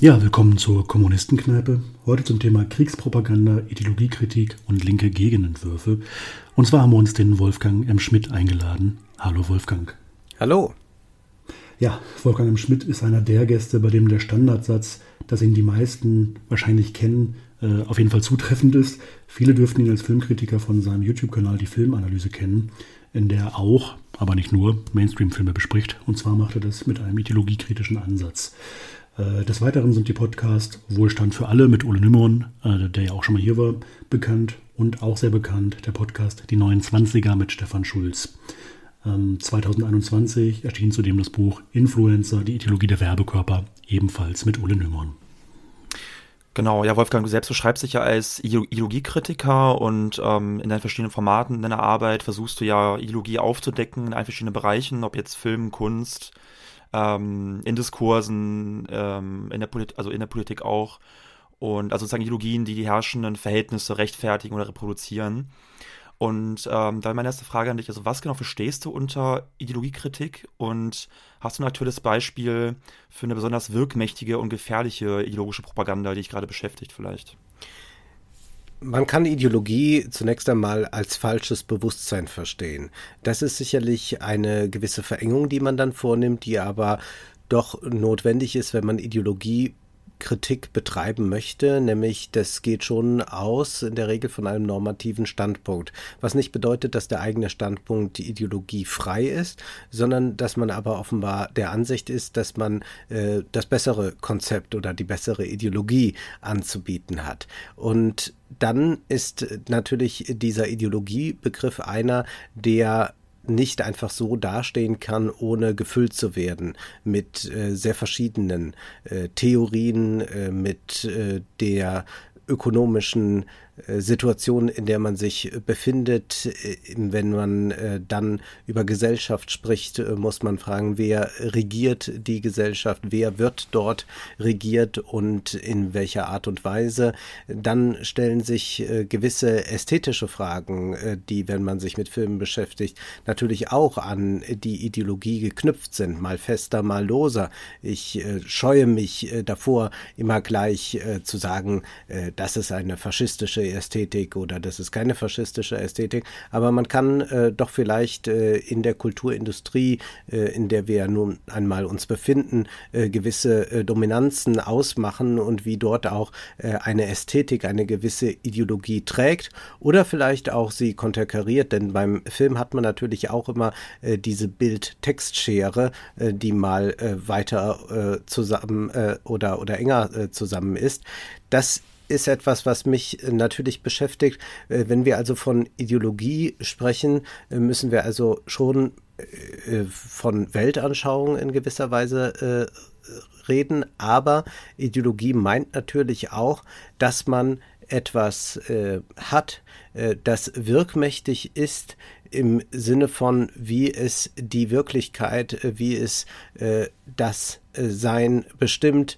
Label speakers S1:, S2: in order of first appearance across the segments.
S1: Ja, willkommen zur Kommunistenkneipe. Heute zum Thema Kriegspropaganda, Ideologiekritik und linke Gegenentwürfe. Und zwar haben wir uns den Wolfgang M. Schmidt eingeladen. Hallo Wolfgang.
S2: Hallo.
S1: Ja, Wolfgang M. Schmidt ist einer der Gäste, bei dem der Standardsatz, dass ihn die meisten wahrscheinlich kennen, äh, auf jeden Fall zutreffend ist. Viele dürften ihn als Filmkritiker von seinem YouTube-Kanal Die Filmanalyse kennen in der er auch, aber nicht nur, Mainstream-Filme bespricht. Und zwar macht er das mit einem ideologiekritischen Ansatz. Äh, des Weiteren sind die Podcasts Wohlstand für alle mit Ole Nymon, äh, der ja auch schon mal hier war, bekannt und auch sehr bekannt der Podcast Die 29er mit Stefan Schulz. 2021 ähm, erschien zudem das Buch Influencer, die Ideologie der Werbekörper, ebenfalls mit Ole Nymon.
S3: Genau, ja, Wolfgang, du selbst beschreibst dich ja als Ideologiekritiker und ähm, in deinen verschiedenen Formaten in deiner Arbeit versuchst du ja Ideologie aufzudecken in allen verschiedenen Bereichen, ob jetzt Film, Kunst, ähm, in Diskursen, ähm, in der also in der Politik auch. Und also sozusagen Ideologien, die die herrschenden Verhältnisse rechtfertigen oder reproduzieren. Und ähm, da meine erste Frage an dich, also was genau verstehst du unter Ideologiekritik und hast du ein aktuelles Beispiel für eine besonders wirkmächtige und gefährliche ideologische Propaganda, die dich gerade beschäftigt vielleicht?
S2: Man kann Ideologie zunächst einmal als falsches Bewusstsein verstehen. Das ist sicherlich eine gewisse Verengung, die man dann vornimmt, die aber doch notwendig ist, wenn man Ideologie Kritik betreiben möchte, nämlich das geht schon aus in der Regel von einem normativen Standpunkt, was nicht bedeutet, dass der eigene Standpunkt die Ideologie frei ist, sondern dass man aber offenbar der Ansicht ist, dass man äh, das bessere Konzept oder die bessere Ideologie anzubieten hat. Und dann ist natürlich dieser Ideologiebegriff einer, der nicht einfach so dastehen kann, ohne gefüllt zu werden mit äh, sehr verschiedenen äh, Theorien, äh, mit äh, der ökonomischen Situation, in der man sich befindet. Äh, wenn man äh, dann über Gesellschaft spricht, muss man fragen, wer regiert die Gesellschaft, wer wird dort regiert und in welcher Art und Weise. Dann stellen sich gewisse ästhetische Fragen, die, wenn man sich mit Filmen beschäftigt, natürlich auch an die Ideologie geknüpft sind, mal fester, mal loser. Ich scheue mich davor, immer gleich zu sagen, das ist eine faschistische Ästhetik oder das ist keine faschistische Ästhetik, aber man kann äh, doch vielleicht äh, in der Kulturindustrie, äh, in der wir nun einmal uns befinden, äh, gewisse äh, Dominanzen ausmachen und wie dort auch äh, eine Ästhetik, eine gewisse Ideologie trägt oder vielleicht auch sie konterkariert, denn beim Film hat man natürlich auch immer diese Bild-Text-Schere, die mal weiter zusammen oder, oder enger zusammen ist. Das ist etwas, was mich natürlich beschäftigt. Äh, wenn wir also von Ideologie sprechen, äh, müssen wir also schon äh, von Weltanschauung in gewisser Weise reden. Aber Ideologie meint natürlich auch, dass man etwas hat, das wirkmächtig ist im Sinne von, wie es die Wirklichkeit, wie es das Sein bestimmt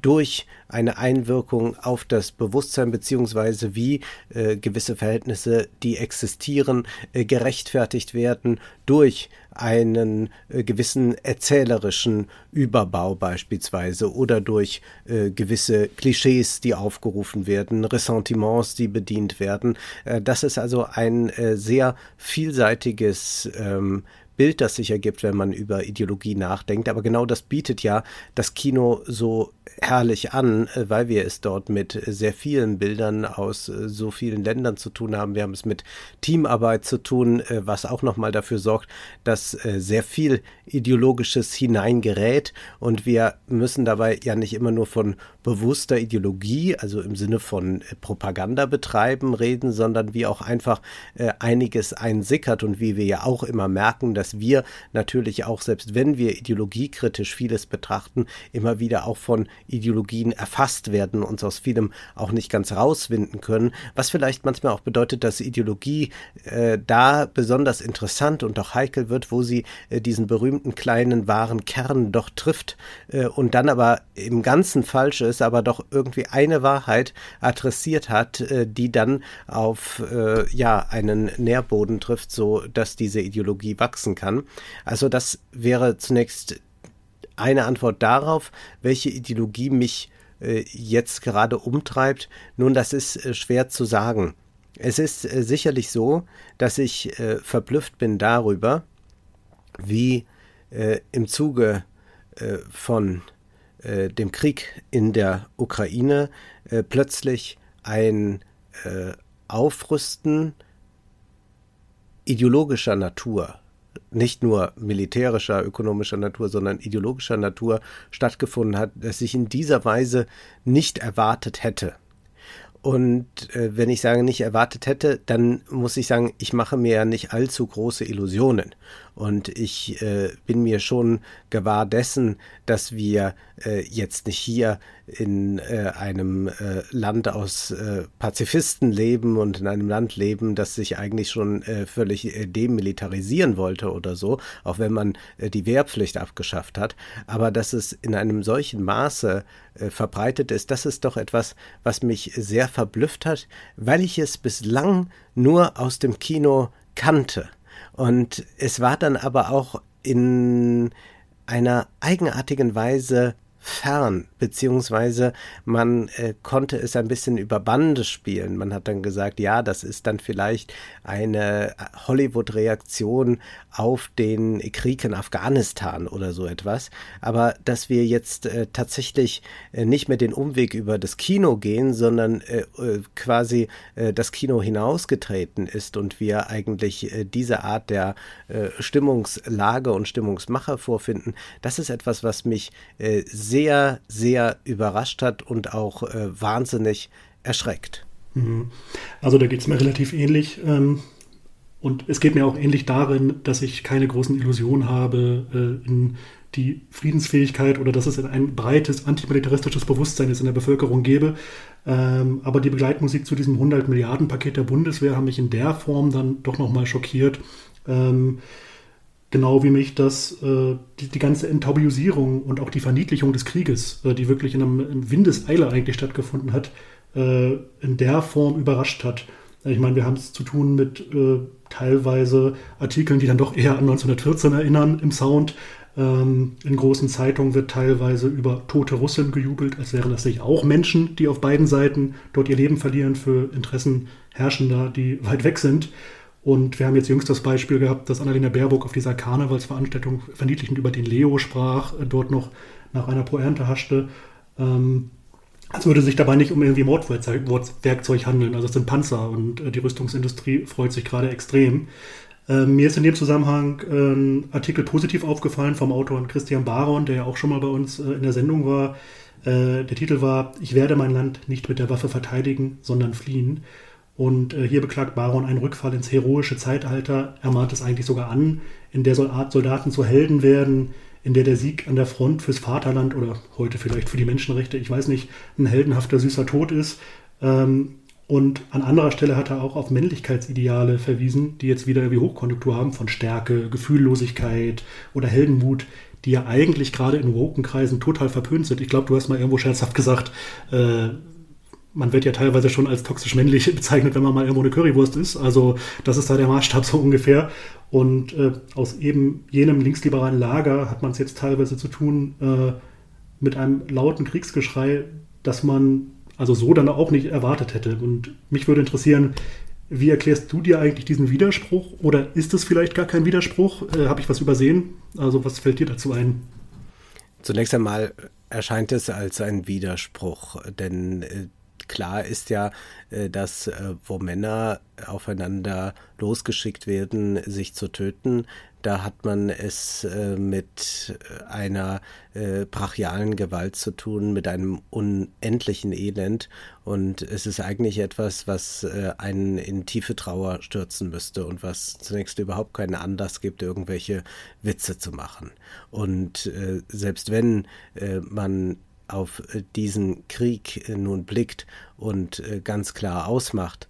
S2: durch eine Einwirkung auf das Bewusstsein beziehungsweise wie äh, gewisse Verhältnisse, die existieren, äh, gerechtfertigt werden durch einen äh, gewissen erzählerischen Überbau beispielsweise oder durch äh, gewisse Klischees, die aufgerufen werden, Ressentiments, die bedient werden. Äh, das ist also ein äh, sehr vielseitiges ähm, Bild, das sich ergibt, wenn man über Ideologie nachdenkt. Aber genau das bietet ja das Kino so herrlich an, äh, weil wir es dort mit sehr vielen Bildern aus äh, so vielen Ländern zu tun haben. Wir haben es mit Teamarbeit zu tun, äh, was auch nochmal dafür sorgt, dass sehr viel Ideologisches hineingerät und wir müssen dabei ja nicht immer nur von bewusster Ideologie, also im Sinne von Propaganda betreiben, reden, sondern wie auch einfach einiges einsickert und wie wir ja auch immer merken, dass wir natürlich auch, selbst wenn wir ideologiekritisch vieles betrachten, immer wieder auch von Ideologien erfasst werden, uns aus vielem auch nicht ganz rauswinden können, was vielleicht manchmal auch bedeutet, dass Ideologie äh, da besonders interessant und auch heikel wird, wo sie äh, diesen berühmten kleinen wahren Kern doch trifft äh, und dann aber im Ganzen falsch ist, aber doch irgendwie eine Wahrheit adressiert hat, äh, die dann auf äh, ja einen Nährboden trifft, so dass diese Ideologie wachsen kann. Also das wäre zunächst eine Antwort darauf, welche Ideologie mich äh, jetzt gerade umtreibt. Nun, das ist äh, schwer zu sagen. Es ist äh, sicherlich so, dass ich äh, verblüfft bin darüber, wie äh, im Zuge äh, von dem Krieg in der Ukraine plötzlich ein Aufrüsten ideologischer Natur nicht nur militärischer, ökonomischer Natur, sondern ideologischer Natur stattgefunden hat, das ich in dieser Weise nicht erwartet hätte. Und äh, wenn ich sage, nicht erwartet hätte, dann muss ich sagen, ich mache mir ja nicht allzu große Illusionen. Und ich äh, bin mir schon gewahr dessen, dass wir äh, jetzt nicht hier in äh, einem äh, Land aus äh, Pazifisten leben und in einem Land leben, das sich eigentlich schon äh, völlig demilitarisieren wollte oder so, auch wenn man die Wehrpflicht abgeschafft hat. Aber dass es in einem solchen Maße verbreitet ist, das ist doch etwas, was mich sehr verblüfft hat, weil ich es bislang nur aus dem Kino kannte. Und es war dann aber auch in einer eigenartigen Weise fern, beziehungsweise man äh, konnte es ein bisschen über Bande spielen. Man hat dann gesagt, ja, das ist dann vielleicht eine Hollywood-Reaktion auf den Krieg in Afghanistan oder so etwas. Aber dass wir jetzt äh, tatsächlich äh, nicht mehr den Umweg über das Kino gehen, sondern äh, äh, quasi äh, das Kino hinausgetreten ist und wir eigentlich diese Art der Stimmungslage und Stimmungsmacher vorfinden, das ist etwas, was mich sehr sehr, sehr überrascht hat und auch äh, wahnsinnig erschreckt.
S1: Mhm. Also da geht es mir relativ ähnlich. Ähm, und es geht mir auch ähnlich darin, dass ich keine großen Illusionen habe äh, in die Friedensfähigkeit oder dass es ein breites antimilitaristisches Bewusstsein jetzt in der Bevölkerung gäbe. Ähm, aber die Begleitmusik zu diesem 100 Milliarden Paket der Bundeswehr haben mich in der Form dann doch nochmal schockiert. Ähm, Genau wie mich das, äh, die, die, ganze Enttabuisierung und auch die Verniedlichung des Krieges, äh, die wirklich in einem in Windeseile eigentlich stattgefunden hat, äh, in der Form überrascht hat. Ich meine, wir haben es zu tun mit äh, teilweise Artikeln, die dann doch eher an 1914 erinnern im Sound. Ähm, in großen Zeitungen wird teilweise über tote Russen gejubelt, als wären das nicht auch Menschen, die auf beiden Seiten dort ihr Leben verlieren für Interessen Herrschender, die weit weg sind. Und wir haben jetzt jüngst das Beispiel gehabt, dass Annalena Baerbock auf dieser Karnevalsveranstaltung verniedlichend über den Leo sprach, äh, dort noch nach einer Pointe haschte. Ähm, als würde sich dabei nicht um irgendwie Mordwerkzeug handeln. Also es sind Panzer und äh, die Rüstungsindustrie freut sich gerade extrem. Äh, mir ist in dem Zusammenhang ein Artikel positiv aufgefallen vom Autor Christian Baron, der ja auch schon mal bei uns äh, in der Sendung war. Äh, der Titel war Ich werde mein Land nicht mit der Waffe verteidigen, sondern fliehen. Und äh, hier beklagt Baron einen Rückfall ins heroische Zeitalter. Er mahnt es eigentlich sogar an, in der Soldaten zu Helden werden, in der der Sieg an der Front fürs Vaterland oder heute vielleicht für die Menschenrechte, ich weiß nicht, ein heldenhafter, süßer Tod ist. Ähm, und an anderer Stelle hat er auch auf Männlichkeitsideale verwiesen, die jetzt wieder irgendwie Hochkonjunktur haben, von Stärke, Gefühllosigkeit oder Heldenmut, die ja eigentlich gerade in woken Kreisen total verpönt sind. Ich glaube, du hast mal irgendwo scherzhaft gesagt, äh, man wird ja teilweise schon als toxisch männlich bezeichnet, wenn man mal irgendwo eine Currywurst ist. Also das ist da der Maßstab so ungefähr. Und äh, aus eben jenem linksliberalen Lager hat man es jetzt teilweise zu tun äh, mit einem lauten Kriegsgeschrei, das man also so dann auch nicht erwartet hätte. Und mich würde interessieren, wie erklärst du dir eigentlich diesen Widerspruch? Oder ist es vielleicht gar kein Widerspruch? Äh, Habe ich was übersehen? Also was fällt dir dazu ein?
S2: Zunächst einmal erscheint es als ein Widerspruch, denn äh, klar ist ja, äh, dass äh, wo Männer aufeinander losgeschickt werden, sich zu töten, da hat man es äh, mit einer brachialen Gewalt zu tun, mit einem unendlichen Elend. Und es ist eigentlich etwas, was einen in tiefe Trauer stürzen müsste und was zunächst überhaupt keinen Anlass gibt, irgendwelche Witze zu machen. Und selbst wenn man auf diesen Krieg nun blickt und ganz klar ausmacht,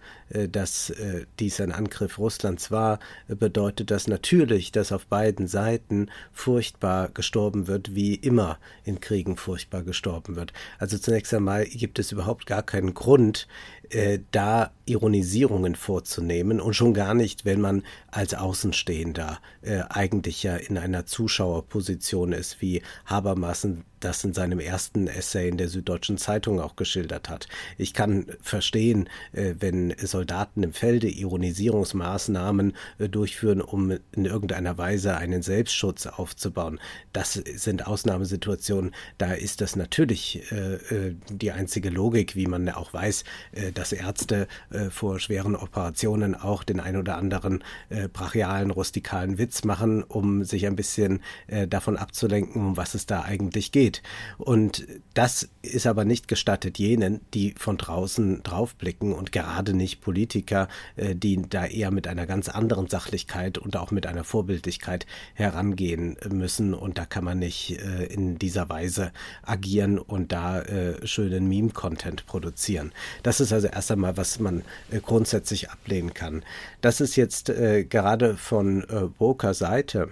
S2: dass dies ein Angriff Russlands war, bedeutet das natürlich, dass auf beiden Seiten furchtbar gestorben wird, wie immer in Kriegen furchtbar gestorben wird. Also zunächst einmal gibt es überhaupt gar keinen Grund, äh, da Ironisierungen vorzunehmen und schon gar nicht, wenn man als Außenstehender äh, eigentlich ja in einer Zuschauerposition ist, wie Habermas das in seinem ersten Essay in der Süddeutschen Zeitung auch geschildert hat. Ich kann verstehen, äh, wenn Soldaten im Felde Ironisierungsmaßnahmen äh, durchführen, um in irgendeiner Weise einen Selbstschutz aufzubauen. Das sind Ausnahmesituationen. Da ist das natürlich äh, die einzige Logik, wie man auch weiß, äh, dass Ärzte äh, vor schweren Operationen auch den ein oder anderen äh, brachialen, rustikalen Witz machen, um sich ein bisschen äh, davon abzulenken, um was es da eigentlich geht. Und das ist aber nicht gestattet jenen, die von draußen draufblicken und gerade nicht Politiker, äh, die da eher mit einer ganz anderen Sachlichkeit und auch mit einer Vorbildlichkeit herangehen müssen. Und da kann man nicht äh, in dieser Weise agieren und da äh, schönen Meme-Content produzieren. Das ist also erst einmal, was man äh, grundsätzlich ablehnen kann. Dass es jetzt äh, gerade von äh, Boker Seite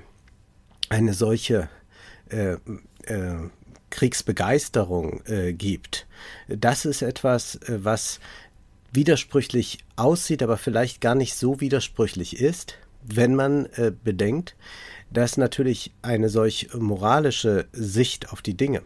S2: eine solche äh, äh, Kriegsbegeisterung äh, gibt, das ist etwas, was widersprüchlich aussieht, aber vielleicht gar nicht so widersprüchlich ist, wenn man bedenkt, dass natürlich eine solch moralische Sicht auf die Dinge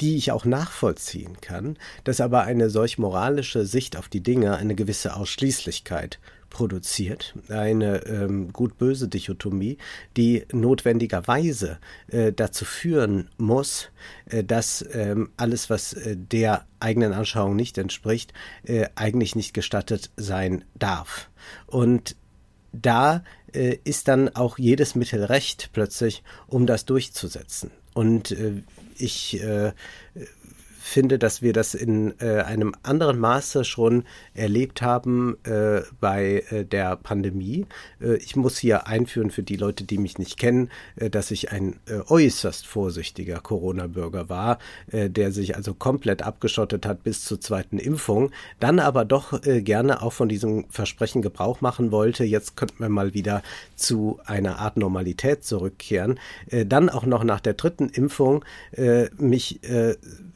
S2: die ich auch nachvollziehen kann, dass aber eine solch moralische Sicht auf die Dinge eine gewisse Ausschließlichkeit produziert, eine ähm, gut-böse Dichotomie, die notwendigerweise äh, dazu führen muss, äh, dass ähm, alles, was äh, der eigenen Anschauung nicht entspricht, äh, eigentlich nicht gestattet sein darf. Und da äh, ist dann auch jedes Mittel recht plötzlich, um das durchzusetzen. Und äh, ich äh, finde, dass wir das in äh, einem anderen Maße schon erlebt haben äh, bei äh, der Pandemie. Äh, ich muss hier einführen für die Leute, die mich nicht kennen, äh, dass ich ein äh, äußerst vorsichtiger Corona-Bürger war, der sich also komplett abgeschottet hat bis zur zweiten Impfung, dann aber doch gerne auch von diesem Versprechen Gebrauch machen wollte. Jetzt könnten wir mal wieder zu einer Art Normalität zurückkehren. dann auch noch nach der dritten Impfung mich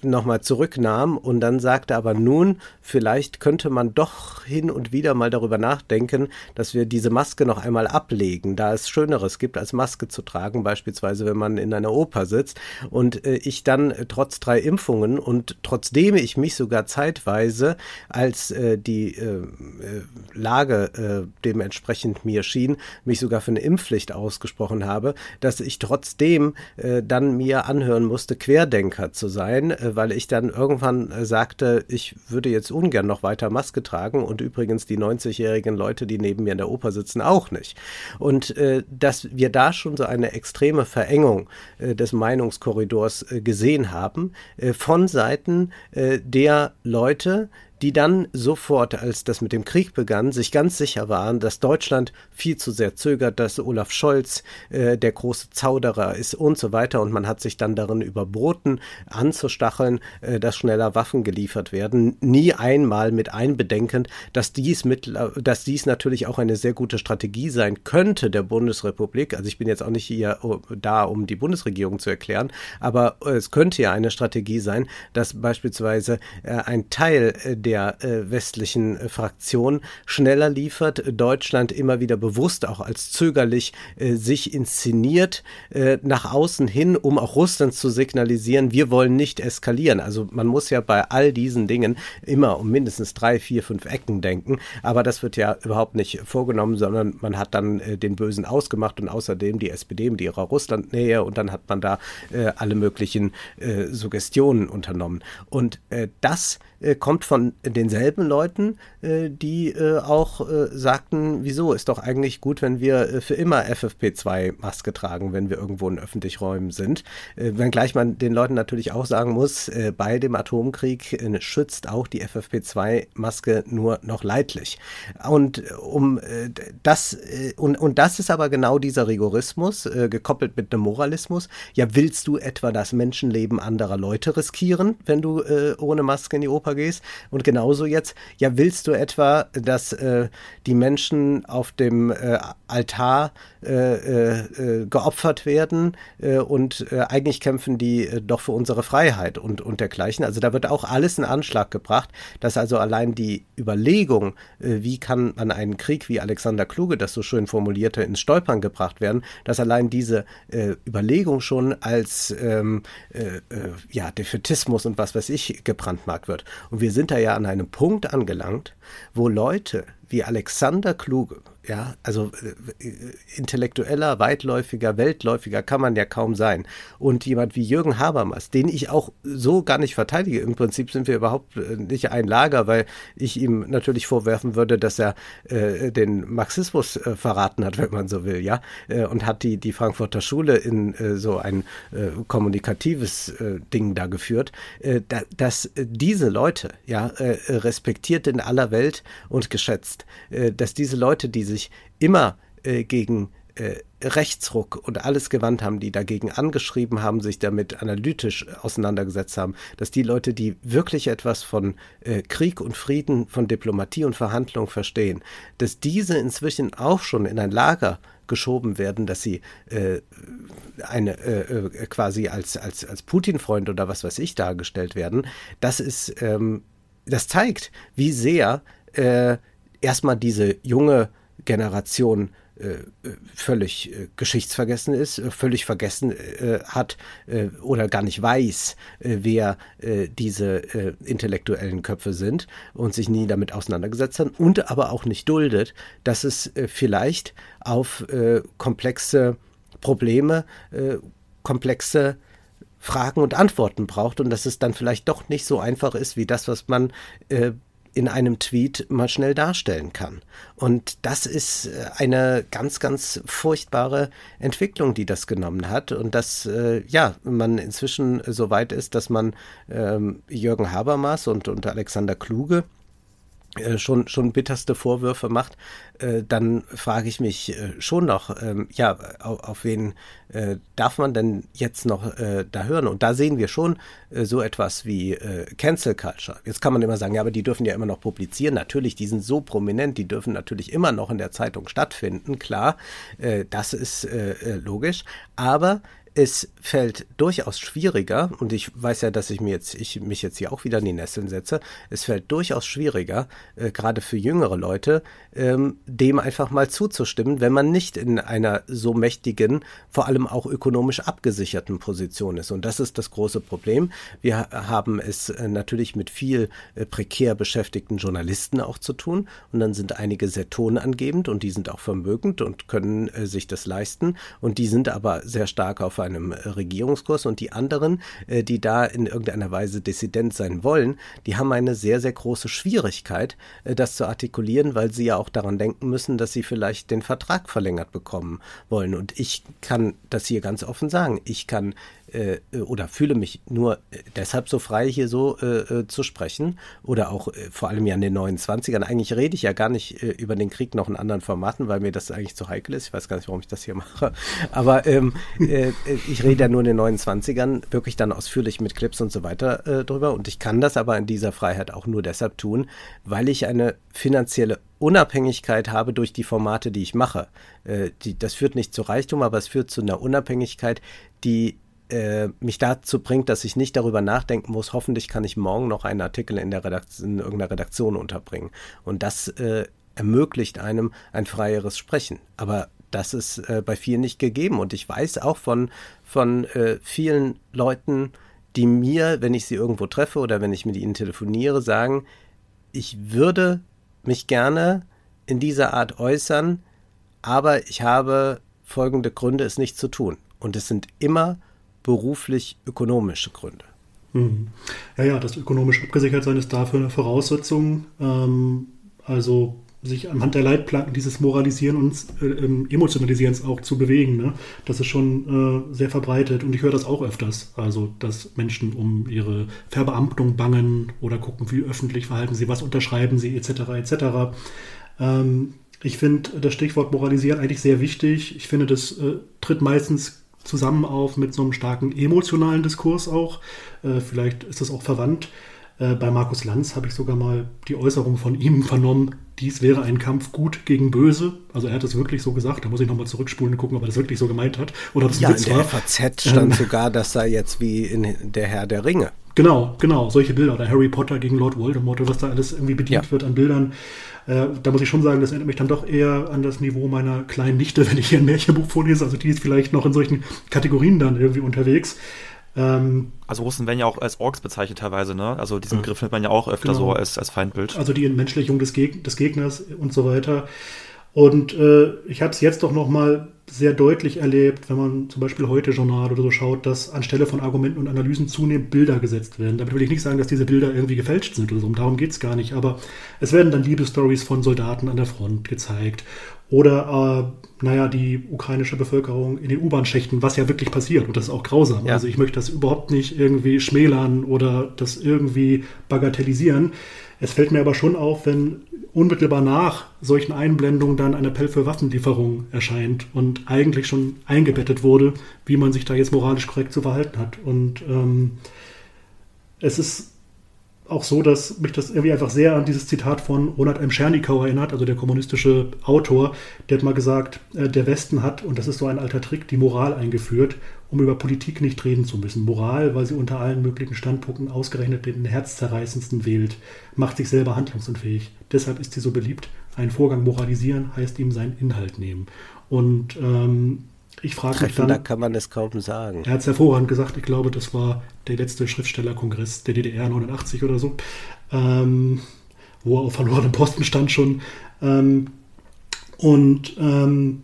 S2: nochmal zurücknahm und dann sagte aber nun, vielleicht könnte man doch hin und wieder mal darüber nachdenken, dass wir diese Maske noch einmal ablegen, da es Schöneres gibt, als Maske zu tragen, beispielsweise wenn man in einer Oper sitzt. Und äh, ich dann äh, trotz drei Impfungen und trotzdem ich mich sogar zeitweise, als äh, die äh, äh Lage äh, dementsprechend mir schien, mich sogar für eine Impfpflicht ausgesprochen habe, dass ich trotzdem dann mir anhören musste, Querdenker zu sein, weil ich dann irgendwann äh, sagte, ich würde jetzt ungern noch weiter Maske tragen und übrigens die 90-jährigen Leute, die neben mir in der Oper sitzen, auch nicht. Und äh, dass wir da schon so eine extreme Verengung äh, des Meinungskorridors äh, gesehen haben äh, von Seiten äh, der Leute, die dann sofort, als das mit dem Krieg begann, sich ganz sicher waren, dass Deutschland viel zu sehr zögert, dass Olaf Scholz äh, der große Zauderer ist und so weiter. Und man hat sich dann darin überboten, anzustacheln, äh, dass schneller Waffen geliefert werden. Nie einmal mit einbedenkend, dass dies, mit, dass dies natürlich auch eine sehr gute Strategie sein könnte der Bundesrepublik. Also ich bin jetzt auch nicht hier oh, da, um die Bundesregierung zu erklären, aber es könnte ja eine Strategie sein, dass beispielsweise äh, ein Teil der der äh, westlichen äh, Fraktion schneller liefert, Deutschland immer wieder bewusst auch als zögerlich äh, sich inszeniert äh, nach außen hin, um auch Russland zu signalisieren, wir wollen nicht eskalieren. Also man muss ja bei all diesen Dingen immer um mindestens drei, vier, fünf Ecken denken, aber das wird ja überhaupt nicht vorgenommen, sondern man hat dann den Bösen ausgemacht und außerdem die SPD mit ihrer Russlandnähe und dann hat man da alle möglichen Suggestionen unternommen. Und das äh, kommt von denselben Leuten, äh, die äh, auch äh, sagten, wieso ist doch eigentlich gut, wenn wir äh, für immer FFP2-Maske tragen, wenn wir irgendwo in öffentlichen Räumen sind. Äh, wenngleich man den Leuten natürlich auch sagen muss, bei dem Atomkrieg schützt auch die FFP2-Maske nur noch leidlich. Und um das und, und das ist aber genau dieser Rigorismus, gekoppelt mit einem Moralismus. Ja, willst du etwa das Menschenleben anderer Leute riskieren, wenn du ohne Maske in die Oper gehst? Und genauso jetzt, ja, willst du etwa, dass äh, die Menschen auf dem äh, Altar äh, äh, äh geopfert werden äh, und eigentlich kämpfen die doch für unsere Freiheit und, und dergleichen. Also da wird auch alles in Anschlag gebracht, dass also allein die Überlegung, wie kann man einen Krieg, wie Alexander Kluge das so schön formulierte, ins Stolpern gebracht werden, dass allein diese Überlegung schon als ähm, ja, Defetismus und was weiß ich gebrandmarkt wird. Und wir sind da ja an einem Punkt angelangt, wo Leute wie Alexander Kluge, ja, also äh, intellektueller, weitläufiger, weltläufiger kann man ja kaum sein. Und jemand wie Jürgen Habermas, den ich auch so gar nicht verteidige. Im Prinzip sind wir überhaupt äh, nicht ein Lager, weil ich ihm natürlich vorwerfen würde, dass er äh, den Marxismus äh, verraten hat, wenn man so will, ja, äh, und hat die, die Frankfurter Schule in äh, so ein kommunikatives Ding da geführt, da, dass diese Leute, ja, respektiert in aller Welt und geschätzt, dass diese Leute, die sich sich immer äh, gegen äh, Rechtsruck und alles gewandt haben, die dagegen angeschrieben haben, sich damit analytisch auseinandergesetzt haben, dass die Leute, die wirklich etwas von äh, Krieg und Frieden, von Diplomatie und Verhandlung verstehen, dass diese inzwischen auch schon in ein Lager geschoben werden, dass sie äh, eine äh, äh quasi als als als Putin-Freund oder was weiß ich dargestellt werden, das ist ähm, das zeigt, wie sehr äh, erstmal diese junge Generation äh, völlig äh, geschichtsvergessen ist, äh, völlig vergessen äh, hat äh, oder gar nicht weiß, äh, wer diese intellektuellen Köpfe sind und sich nie damit auseinandergesetzt hat und aber auch nicht duldet, dass es vielleicht auf komplexe Probleme, komplexe Fragen und Antworten braucht und dass es dann vielleicht doch nicht so einfach ist wie das, was man in einem Tweet mal schnell darstellen kann. Und das ist äh, eine ganz, ganz furchtbare Entwicklung, die das genommen hat. Und dass, äh, ja, man inzwischen so weit ist, dass man ähm, Jürgen Habermas und, und Alexander Kluge schon, schon bitterste Vorwürfe macht, äh, dann frage ich mich äh, schon noch, ähm, ja, auf, auf wen äh, darf man denn jetzt noch äh, da hören? Und da sehen wir schon äh, so etwas wie Cancel Culture. Jetzt kann man immer sagen, ja, aber die dürfen ja immer noch publizieren. Natürlich, die sind so prominent, die dürfen natürlich immer noch in der Zeitung stattfinden, klar, das ist logisch. Aber es fällt durchaus schwieriger, und ich weiß ja, dass ich, mir jetzt, ich mich jetzt hier auch wieder in die Nesseln setze, es fällt durchaus schwieriger, äh, gerade für jüngere Leute, ähm, dem einfach mal zuzustimmen, wenn man nicht in einer so mächtigen, vor allem auch ökonomisch abgesicherten Position ist. Und das ist das große Problem. Wir haben es äh, natürlich mit viel äh, prekär beschäftigten Journalisten auch zu tun. Und dann sind einige sehr tonangebend und die sind auch vermögend und können äh, sich das leisten. Und die sind aber sehr stark auf einem Regierungskurs und die anderen, äh, die da in irgendeiner Weise dissident sein wollen, die haben eine sehr, sehr große Schwierigkeit, äh, das zu artikulieren, weil sie ja auch daran denken müssen, dass sie vielleicht den Vertrag verlängert bekommen wollen. Und ich kann das hier ganz offen sagen. Ich kann äh, oder fühle mich nur äh, deshalb so frei, hier so äh, äh, zu sprechen. Oder auch äh, vor allem ja in den 29ern. Eigentlich rede ich ja gar nicht äh, über den Krieg noch in anderen Formaten, weil mir das eigentlich zu heikel ist. Ich weiß gar nicht, warum ich das hier mache. Aber ähm, ich rede ja nur in den 29ern wirklich dann ausführlich mit Clips und so weiter drüber. Und ich kann das aber in dieser Freiheit auch nur deshalb tun, weil ich eine finanzielle Unabhängigkeit habe durch die Formate, die ich mache. die, das führt nicht zu Reichtum, aber es führt zu einer Unabhängigkeit, die äh, mich dazu bringt, dass ich nicht darüber nachdenken muss, hoffentlich kann ich morgen noch einen Artikel in, der Redaktion, in irgendeiner Redaktion unterbringen. Und das äh, ermöglicht einem ein freieres Sprechen. Aber das ist äh, bei vielen nicht gegeben. Und ich weiß auch von, von äh, vielen Leuten, die mir, wenn ich sie irgendwo treffe oder wenn ich mit ihnen telefoniere, sagen, ich würde mich gerne in dieser Art äußern, aber ich habe folgende Gründe, es nicht zu tun. Und es sind immer beruflich-ökonomische Gründe.
S1: Mhm. Ja, ja, das ökonomisch abgesichert sein ist dafür eine Voraussetzung. Ähm, also sich anhand der Leitplanken dieses Moralisieren und äh, Emotionalisierens auch zu bewegen. Ne? Das ist schon äh, sehr verbreitet und ich höre das auch öfters. Also, dass Menschen um ihre Verbeamtung bangen oder gucken, wie öffentlich verhalten sie, was unterschreiben sie, etc. etc. Ähm, ich finde das Stichwort Moralisieren eigentlich sehr wichtig. Ich finde, das äh, tritt meistens zusammen auf mit so einem starken emotionalen Diskurs auch. Äh, vielleicht ist das auch verwandt. Äh, bei Markus Lanz habe ich sogar mal die Äußerung von ihm vernommen, dies wäre ein Kampf gut gegen böse. Also er hat es wirklich so gesagt. Da muss ich nochmal zurückspulen und gucken, ob er das wirklich so gemeint hat. Oder ob es
S2: ja, in der war. FAZ stand ähm, sogar, das sei jetzt wie in Der Herr der Ringe.
S1: Genau, genau, solche Bilder. Oder Harry Potter gegen Lord Voldemort, was da alles irgendwie bedient ja. wird an Bildern. Äh, da muss ich schon sagen, das erinnert mich dann doch eher an das Niveau meiner kleinen Nichte, wenn ich hier ein Märchenbuch vorlese. Also die ist vielleicht noch in solchen Kategorien dann irgendwie unterwegs.
S3: Ähm, also Russen werden ja auch als Orks bezeichnet teilweise, ne? Also diesen Begriff findet man ja auch öfter genau. so als, als Feindbild.
S1: Also die Entmenschlichung des, Geg des Gegners und so weiter. Und äh, ich habe es jetzt doch noch mal sehr deutlich erlebt, wenn man zum Beispiel heute Journal oder so schaut, dass anstelle von Argumenten und Analysen zunehmend Bilder gesetzt werden. Damit will ich nicht sagen, dass diese Bilder irgendwie gefälscht sind oder so, darum geht es gar nicht, aber es werden dann Liebesstories von Soldaten an der Front gezeigt oder, äh, naja, die ukrainische Bevölkerung in den U-Bahn-Schächten, was ja wirklich passiert. Und das ist auch grausam. Ja. Also ich möchte das überhaupt nicht irgendwie schmälern oder das irgendwie bagatellisieren. Es fällt mir aber schon auf, wenn unmittelbar nach solchen Einblendungen dann ein Appell für Waffenlieferung erscheint und eigentlich schon eingebettet wurde, wie man sich da jetzt moralisch korrekt zu verhalten hat. Und ähm, es ist auch so, dass mich das irgendwie einfach sehr an dieses Zitat von Ronald M. Schernikow erinnert, also der kommunistische Autor, der hat mal gesagt, äh, der Westen hat, und das ist so ein alter Trick, die Moral eingeführt, um über Politik nicht reden zu müssen. Moral, weil sie unter allen möglichen Standpunkten ausgerechnet den herzzerreißendsten wählt, macht sich selber handlungsunfähig. Deshalb ist sie so beliebt. Ein Vorgang moralisieren heißt ihm seinen Inhalt nehmen. Und ähm, ich frage mich dann.
S2: Da kann man es kaum sagen.
S1: Er hat es hervorragend gesagt. Ich glaube, das war der letzte Schriftstellerkongress der DDR 89 oder so, ähm, wo er auf verlorenem Posten stand schon. Ähm, und ähm,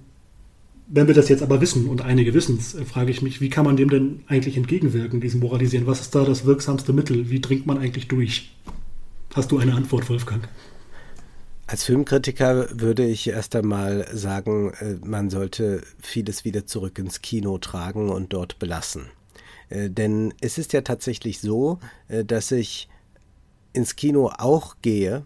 S1: wenn wir das jetzt aber wissen und einige wissen es, äh, frage ich mich, wie kann man dem denn eigentlich entgegenwirken, diesem Moralisieren? Was ist da das wirksamste Mittel? Wie dringt man eigentlich durch? Hast du eine Antwort, Wolfgang?
S2: Als Filmkritiker würde ich erst einmal sagen, äh, man sollte vieles wieder zurück ins Kino tragen und dort belassen. Äh, denn es ist ja tatsächlich so, dass ich ins Kino auch gehe,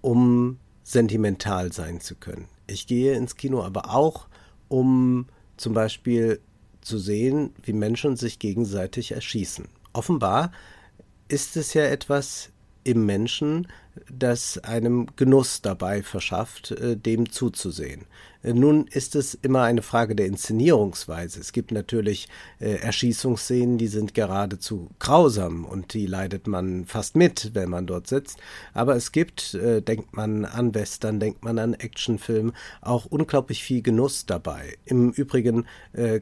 S2: um sentimental sein zu können. Ich gehe ins Kino aber auch, um zum Beispiel zu sehen, wie Menschen sich gegenseitig erschießen. Offenbar ist es ja etwas im Menschen, das einem Genuss dabei verschafft, äh, dem zuzusehen. Äh, nun ist es immer eine Frage der Inszenierungsweise. Es gibt natürlich äh, Erschießungsszenen, die sind geradezu grausam und die leidet man fast mit, wenn man dort sitzt. Aber es gibt, denkt man an Western, denkt man an Actionfilm, auch unglaublich viel Genuss dabei. Im Übrigen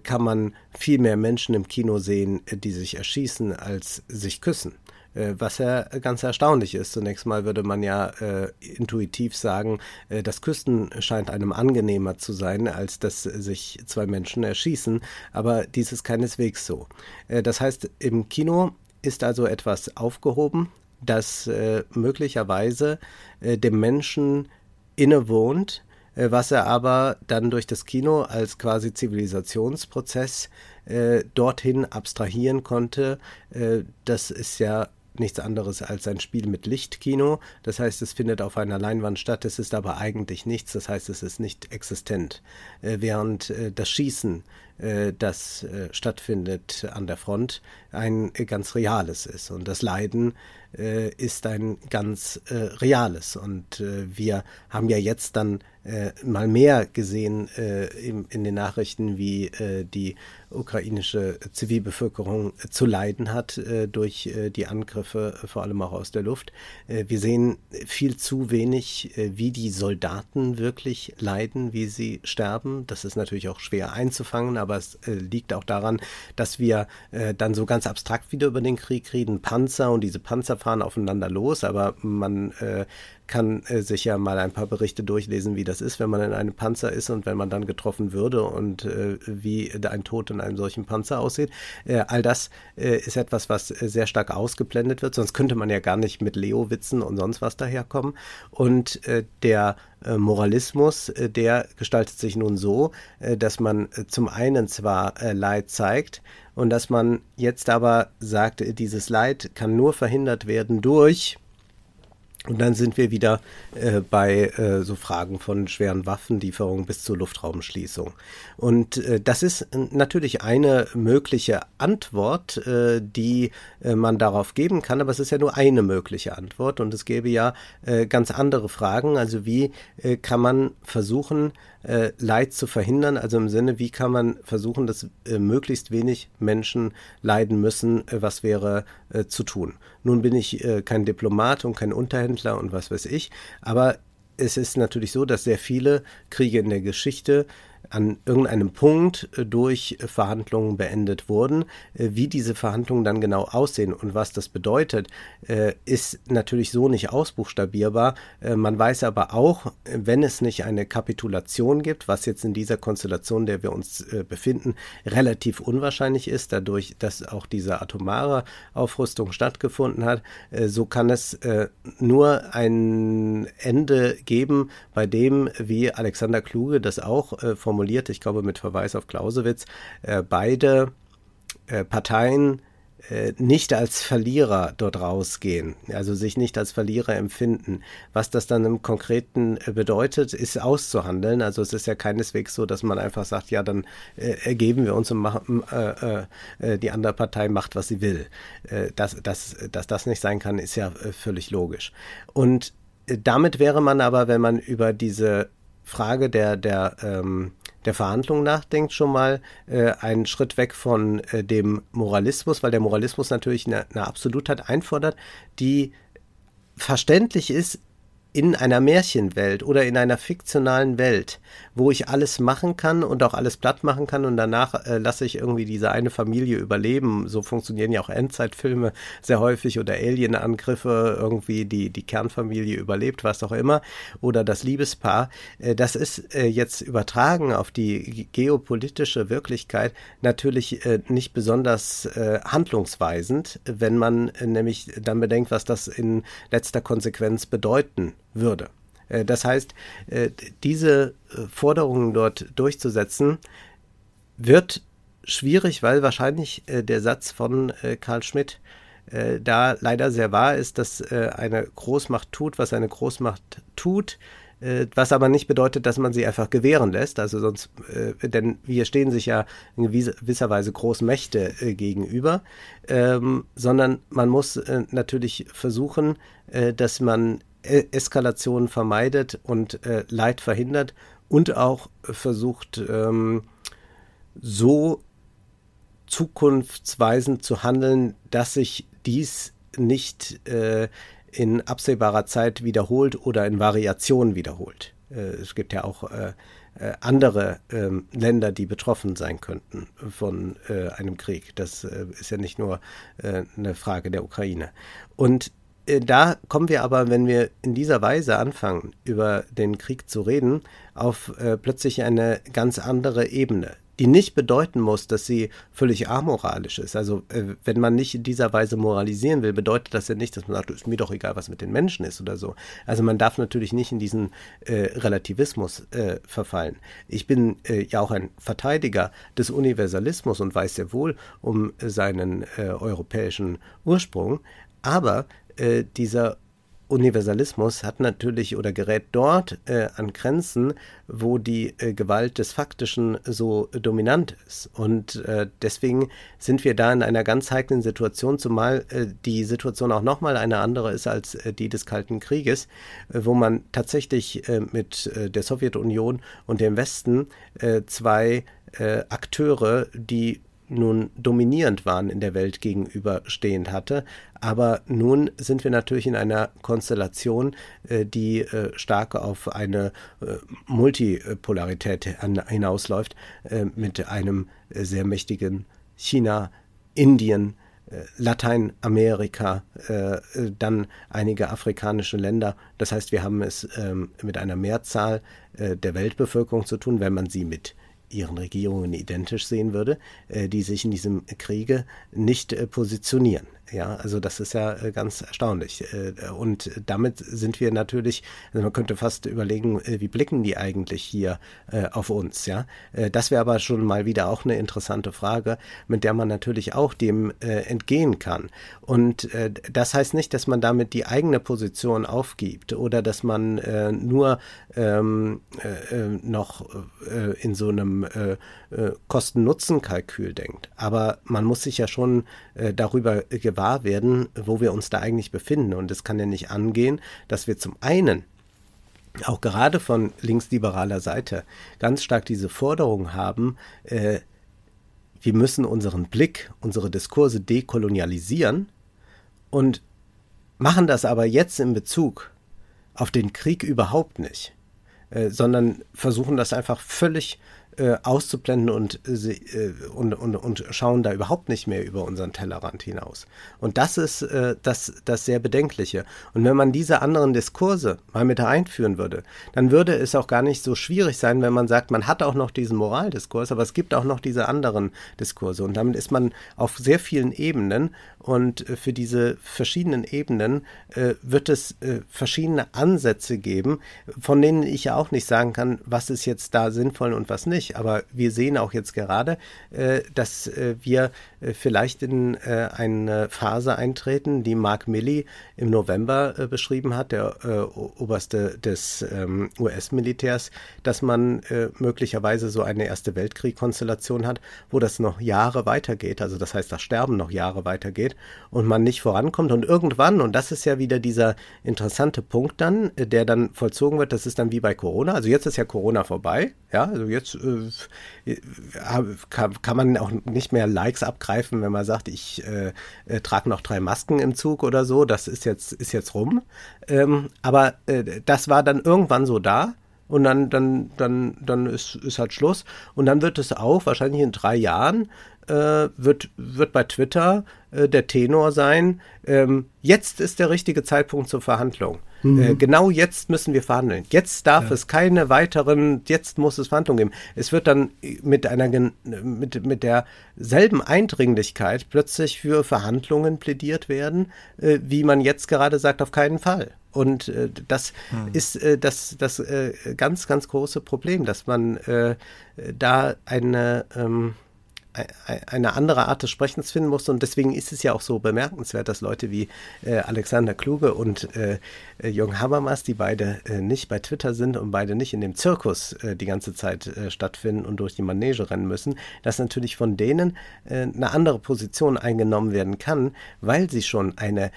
S2: kann man viel mehr Menschen im Kino sehen, die sich erschießen, als sich küssen. Äh, was ja ganz erstaunlich ist. Zunächst mal würde man ja äh, intuitiv sagen, äh, das Küsten scheint einem angenehmer zu sein, als dass sich zwei Menschen erschießen, aber dies ist keineswegs so. Äh, das heißt, im Kino ist also etwas aufgehoben, das äh, möglicherweise äh, dem Menschen innewohnt, was er aber dann durch das Kino als quasi Zivilisationsprozess äh, dorthin abstrahieren konnte. Äh, das ist ja nichts anderes als ein Spiel mit Lichtkino. Das heißt, es findet auf einer Leinwand statt, es ist aber eigentlich nichts, das heißt, es ist nicht existent. Äh, während äh, das Schießen, äh, das äh, stattfindet an der Front, ein ganz reales ist. Und das Leiden äh, ist ein ganz äh, reales. Und wir haben ja jetzt dann mal mehr gesehen in, in den Nachrichten, wie die ukrainische Zivilbevölkerung zu leiden hat äh, durch äh, die Angriffe, vor allem auch aus der Luft. Äh, wir sehen viel zu wenig, wie die Soldaten wirklich leiden, wie sie sterben. Das ist natürlich auch schwer einzufangen, aber es äh, liegt auch daran, dass wir äh, dann so ganz abstrakt wieder über den Krieg reden. Panzer und diese Panzer fahren aufeinander los, aber man äh, kann äh, sich ja mal ein paar Berichte durchlesen, wie das ist, wenn man in einem Panzer ist und wenn man dann getroffen würde und äh, wie ein Tod in einem solchen Panzer aussieht. Äh, all das äh, ist etwas, was äh, sehr stark ausgeblendet wird, sonst könnte man ja gar nicht mit Leo-Witzen und sonst was daherkommen. Und äh, der Moralismus, der gestaltet sich nun so, dass man zum einen zwar Leid zeigt, und dass man jetzt aber sagt, dieses Leid kann nur verhindert werden durch und dann sind wir wieder äh, bei äh, so Fragen von schweren Waffenlieferungen bis zur Luftraumschließung. Und äh, das ist natürlich eine mögliche Antwort, äh, die äh, man darauf geben kann, aber es ist ja nur eine mögliche Antwort und es gäbe ja äh, ganz andere Fragen. Also wie kann man versuchen, äh, Leid zu verhindern. Also im Sinne, wie kann man versuchen, dass äh, möglichst wenig Menschen leiden müssen, äh, was wäre äh, zu tun. Nun bin ich äh, kein Diplomat und kein Unterhändler und was weiß ich, aber es ist natürlich so, dass sehr viele Kriege in der Geschichte an irgendeinem Punkt äh, durch Verhandlungen beendet wurden. Äh, wie diese Verhandlungen dann genau aussehen und was das bedeutet, äh, ist natürlich so nicht ausbuchstabierbar. Man weiß aber auch, wenn es nicht eine Kapitulation gibt, was jetzt in dieser Konstellation, der wir uns befinden, relativ unwahrscheinlich ist, dadurch, dass auch diese atomare Aufrüstung stattgefunden hat, so kann es nur ein Ende geben, bei dem, wie Alexander Kluge das auch vom formuliert, ich glaube mit Verweis auf Clausewitz, äh, beide äh, Parteien äh, nicht als Verlierer dort rausgehen, also sich nicht als Verlierer empfinden. Was das dann im Konkreten äh, bedeutet, ist auszuhandeln. Also es ist ja keineswegs so, dass man einfach sagt, ja, dann äh, ergeben wir uns und machen, äh, äh, die andere Partei macht, was sie will. Äh, dass, dass, dass das nicht sein kann, ist ja völlig logisch. Und damit wäre man aber, wenn man über diese Frage der, der ähm, der Verhandlung nachdenkt, schon mal äh, einen Schritt weg von äh, dem Moralismus, weil der Moralismus natürlich eine, eine Absolutheit einfordert, die verständlich ist in einer Märchenwelt oder in einer fiktionalen Welt, wo ich alles machen kann und auch alles platt machen kann und danach äh, lasse ich irgendwie diese eine Familie überleben. So funktionieren ja auch Endzeitfilme sehr häufig oder Alienangriffe, irgendwie die, die Kernfamilie überlebt, was auch immer, oder das Liebespaar. Äh, das ist äh, jetzt übertragen auf die geopolitische Wirklichkeit natürlich äh, nicht besonders äh, handlungsweisend, wenn man äh, nämlich dann bedenkt, was das in letzter Konsequenz bedeuten würde. Äh, das heißt, äh, diese äh, Forderungen dort durchzusetzen, wird schwierig, weil wahrscheinlich der Satz von Karl Schmidt da leider sehr wahr ist, dass eine Großmacht tut, was eine Großmacht tut, was aber nicht bedeutet, dass man sie einfach gewähren lässt. Also sonst, denn wir stehen sich ja in gewisser Weise Großmächte gegenüber, ähm, sondern man muss natürlich versuchen, dass man E-, Eskalation vermeidet und äh, Leid verhindert und auch versucht, ähm, so zukunftsweisend zu handeln, dass sich dies nicht äh, in absehbarer Zeit wiederholt oder in Variationen wiederholt. Äh, es gibt ja auch äh, äh andere ähm, Länder, die betroffen sein könnten von äh, einem Krieg. Das äh, ist ja nicht nur eine Frage der Ukraine. Und äh, da kommen wir aber, wenn wir in dieser Weise anfangen, über den Krieg zu reden, auf äh, plötzlich eine ganz andere Ebene, die nicht bedeuten muss, dass sie völlig amoralisch ist. Also äh, wenn man nicht in dieser Weise moralisieren will, bedeutet das ja nicht, dass man sagt, ist mir doch egal, was mit den Menschen ist oder so. Also man darf natürlich nicht in diesen äh, Relativismus äh, verfallen. Ich bin äh, ja auch ein Verteidiger des Universalismus und weiß sehr wohl um seinen äh, europäischen Ursprung, aber äh, dieser Universalismus hat natürlich oder gerät dort äh, an Grenzen, wo die äh, Gewalt des Faktischen so dominant ist. Und äh, deswegen sind wir da in einer ganz heiklen Situation, zumal äh, die Situation auch nochmal eine andere ist als äh, die des Kalten Krieges, äh, wo man tatsächlich mit der Sowjetunion und dem Westen zwei Akteure, die nun dominierend waren in der Welt gegenüberstehend hatte. Aber nun sind wir natürlich in einer Konstellation, äh, die äh, stark auf eine äh, Multipolarität hinausläuft, mit einem sehr mächtigen China, Indien, Lateinamerika, dann einige afrikanische Länder. Das heißt, wir haben es ähm, mit einer Mehrzahl der Weltbevölkerung zu tun, wenn man sie mit ihren Regierungen identisch sehen würde, äh, die sich in diesem Kriege nicht äh, positionieren. Ja, also das ist ja äh, ganz erstaunlich. Äh, und damit sind wir natürlich, also man könnte fast überlegen, äh, wie blicken die eigentlich hier auf uns, ja. Das wäre aber schon mal wieder auch eine interessante Frage, mit der man natürlich auch dem entgehen kann. Und das heißt nicht, dass man damit die eigene Position aufgibt oder dass man nur ähm, noch in so einem Kosten-Nutzen-Kalkül denkt. Aber man muss sich ja schon darüber gewahr werden, wo wir uns da eigentlich befinden. Und es kann ja nicht angehen, dass wir zum einen auch gerade von linksliberaler Seite ganz stark diese Forderung haben, äh, wir müssen unseren Blick, unsere Diskurse dekolonialisieren und machen das aber jetzt in Bezug auf den Krieg überhaupt nicht, äh, sondern versuchen das einfach völlig äh, auszublenden und, äh, und, und, und schauen da überhaupt nicht mehr über unseren Tellerrand hinaus. Und das ist äh, das, das sehr Bedenkliche. Und wenn man diese anderen Diskurse mal mit einführen würde, dann würde es auch gar nicht so schwierig sein, wenn man sagt, man hat auch noch diesen Moraldiskurs, aber es gibt auch noch diese anderen Diskurse. Und damit ist man auf sehr vielen Ebenen und äh, für diese verschiedenen Ebenen äh, wird es äh, verschiedene Ansätze geben, von denen ich ja auch nicht sagen kann, was ist jetzt da sinnvoll und was nicht nicht. Aber wir sehen auch jetzt gerade, äh, dass äh, wir vielleicht in äh, eine Phase eintreten, die Mark Milley im November äh, beschrieben hat, der äh, Oberste des ähm, US-Militärs, dass man möglicherweise so eine Erste Weltkrieg-Konstellation hat, wo das noch Jahre weitergeht. Also das heißt, das Sterben noch Jahre weitergeht und man nicht vorankommt. Und irgendwann, und das ist ja wieder dieser interessante Punkt dann, der dann vollzogen wird, das ist dann wie bei Corona. Also jetzt ist ja Corona vorbei. Ja, also jetzt äh, kann, kann, man auch nicht mehr Likes abgreifen, wenn man sagt, ich äh, äh, trage noch drei Masken im Zug oder so. Das ist jetzt, ist jetzt rum. Ähm, aber äh, das war dann irgendwann so da. Und dann, dann, dann, dann ist, ist halt Schluss. Und dann wird es auch, wahrscheinlich in drei Jahren, äh, wird, wird bei Twitter äh, der Tenor sein, ähm, jetzt ist der richtige Zeitpunkt zur Verhandlung. Mhm. Äh, genau jetzt müssen wir verhandeln. Jetzt darf ja. es keine weiteren, jetzt muss es Verhandlungen geben. Es wird dann mit einer mit, mit derselben Eindringlichkeit plötzlich für Verhandlungen plädiert werden, äh, wie man jetzt gerade sagt, auf keinen Fall. Und äh, das hm. ist äh, das, das äh, ganz, ganz große Problem, dass man äh, da eine ähm, eine andere Art des Sprechens finden musste. Und deswegen ist es ja auch so bemerkenswert, dass Leute wie äh, Alexander Kluge und äh, äh, Jürgen Habermas, die beide äh, nicht bei Twitter sind und beide nicht in dem Zirkus äh, die ganze Zeit äh, stattfinden und durch die Manege rennen müssen, dass natürlich von denen eine andere Position eingenommen werden kann, weil sie schon eine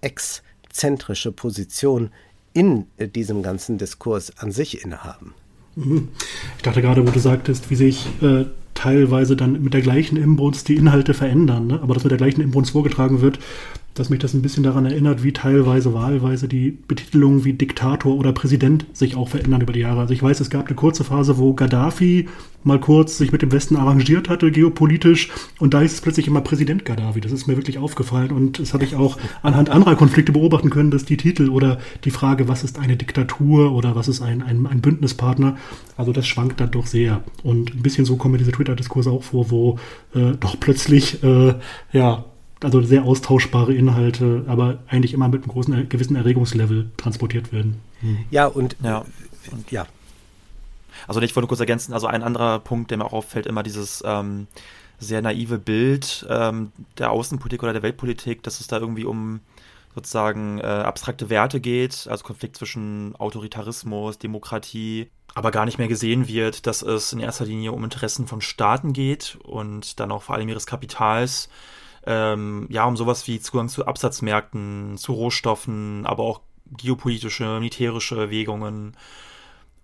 S2: exzentrische Position in diesem ganzen Diskurs an sich innehaben.
S1: Mhm. Ich dachte gerade, wo du sagtest, wie sich äh, teilweise dann mit der gleichen Inbrunst die Inhalte verändern, ne? aber dass mit der gleichen Inbrunst vorgetragen wird, dass mich das ein bisschen daran erinnert, wie teilweise wahlweise die Betitelungen wie Diktator oder Präsident sich auch verändern über die Jahre. Also ich weiß, es gab eine kurze Phase, wo Gaddafi mal kurz sich mit dem Westen arrangiert hatte, geopolitisch, und da ist es plötzlich immer Präsident Gaddafi. Das ist mir wirklich aufgefallen und das habe ich auch anhand anderer Konflikte beobachten können, dass die Titel oder die Frage, was ist eine Diktatur oder was ist ein, ein, ein Bündnispartner, also das schwankt dann doch sehr. Und ein bisschen so kommen mir diese Twitter-Diskurse auch vor, wo äh, doch plötzlich, äh, ja, also sehr austauschbare Inhalte, aber eigentlich immer mit einem großen gewissen Erregungslevel transportiert werden.
S2: Hm. Ja, und ja. Und, ja.
S3: Also ich wollte kurz ergänzen, also ein anderer Punkt, der mir auch auffällt, immer dieses ähm, sehr naive Bild ähm, der Außenpolitik oder der Weltpolitik, dass es da irgendwie um sozusagen äh, abstrakte Werte geht, also Konflikt zwischen Autoritarismus, Demokratie, aber gar nicht mehr gesehen wird, dass es in erster Linie um Interessen von Staaten geht und dann auch vor allem ihres Kapitals ähm, ja, um sowas wie Zugang zu Absatzmärkten, zu Rohstoffen, aber auch geopolitische, militärische Erwägungen.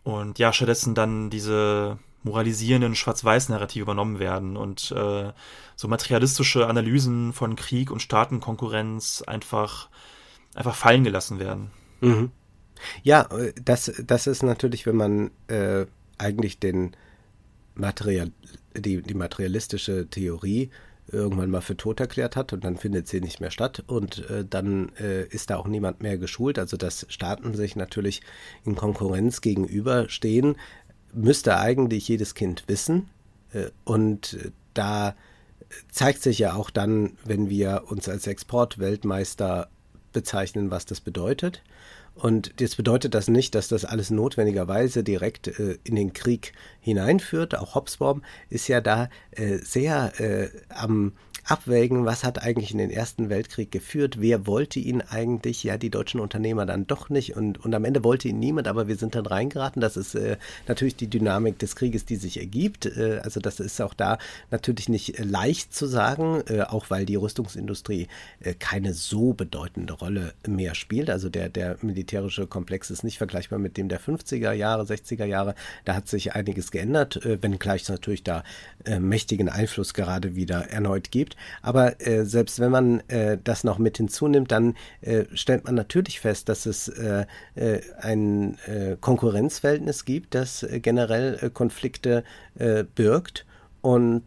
S3: Und ja, stattdessen dann diese moralisierenden Schwarz-Weiß-Narrativ übernommen werden und äh, so materialistische Analysen von Krieg und Staatenkonkurrenz einfach, einfach fallen gelassen werden.
S2: Mhm. Ja, äh, das, das ist natürlich, wenn man äh, eigentlich den Material, die, die materialistische Theorie irgendwann mal für tot erklärt hat und dann findet sie nicht mehr statt und äh, dann äh, ist da auch niemand mehr geschult. Also dass Staaten sich natürlich in Konkurrenz gegenüberstehen, müsste eigentlich jedes Kind wissen. Äh, und da zeigt sich ja auch dann, wenn wir uns als Exportweltmeister bezeichnen, was das bedeutet. Und jetzt bedeutet das nicht, dass das alles notwendigerweise direkt äh, in den Krieg hineinführt. Auch Hobsbawm ist ja da äh, sehr äh, am abwägen, was hat eigentlich in den Ersten Weltkrieg geführt, wer wollte ihn eigentlich, ja, die deutschen Unternehmer dann doch nicht und, und am Ende wollte ihn niemand, aber wir sind dann reingeraten. Das ist äh, natürlich die Dynamik des Krieges, die sich ergibt. Äh, also das ist auch da natürlich nicht äh, leicht zu sagen, äh, auch weil die Rüstungsindustrie äh, keine so bedeutende Rolle mehr spielt. Also der, der militärische Komplex ist nicht vergleichbar mit dem der 50er Jahre, 60er Jahre. Da hat sich einiges geändert, äh, wenngleich es natürlich da mächtigen Einfluss gerade wieder erneut gibt. Aber äh, selbst wenn man äh, das noch mit hinzunimmt, dann äh, stellt man natürlich fest, dass es äh, äh, ein äh, Konkurrenzverhältnis gibt, das generell Konflikte birgt. Und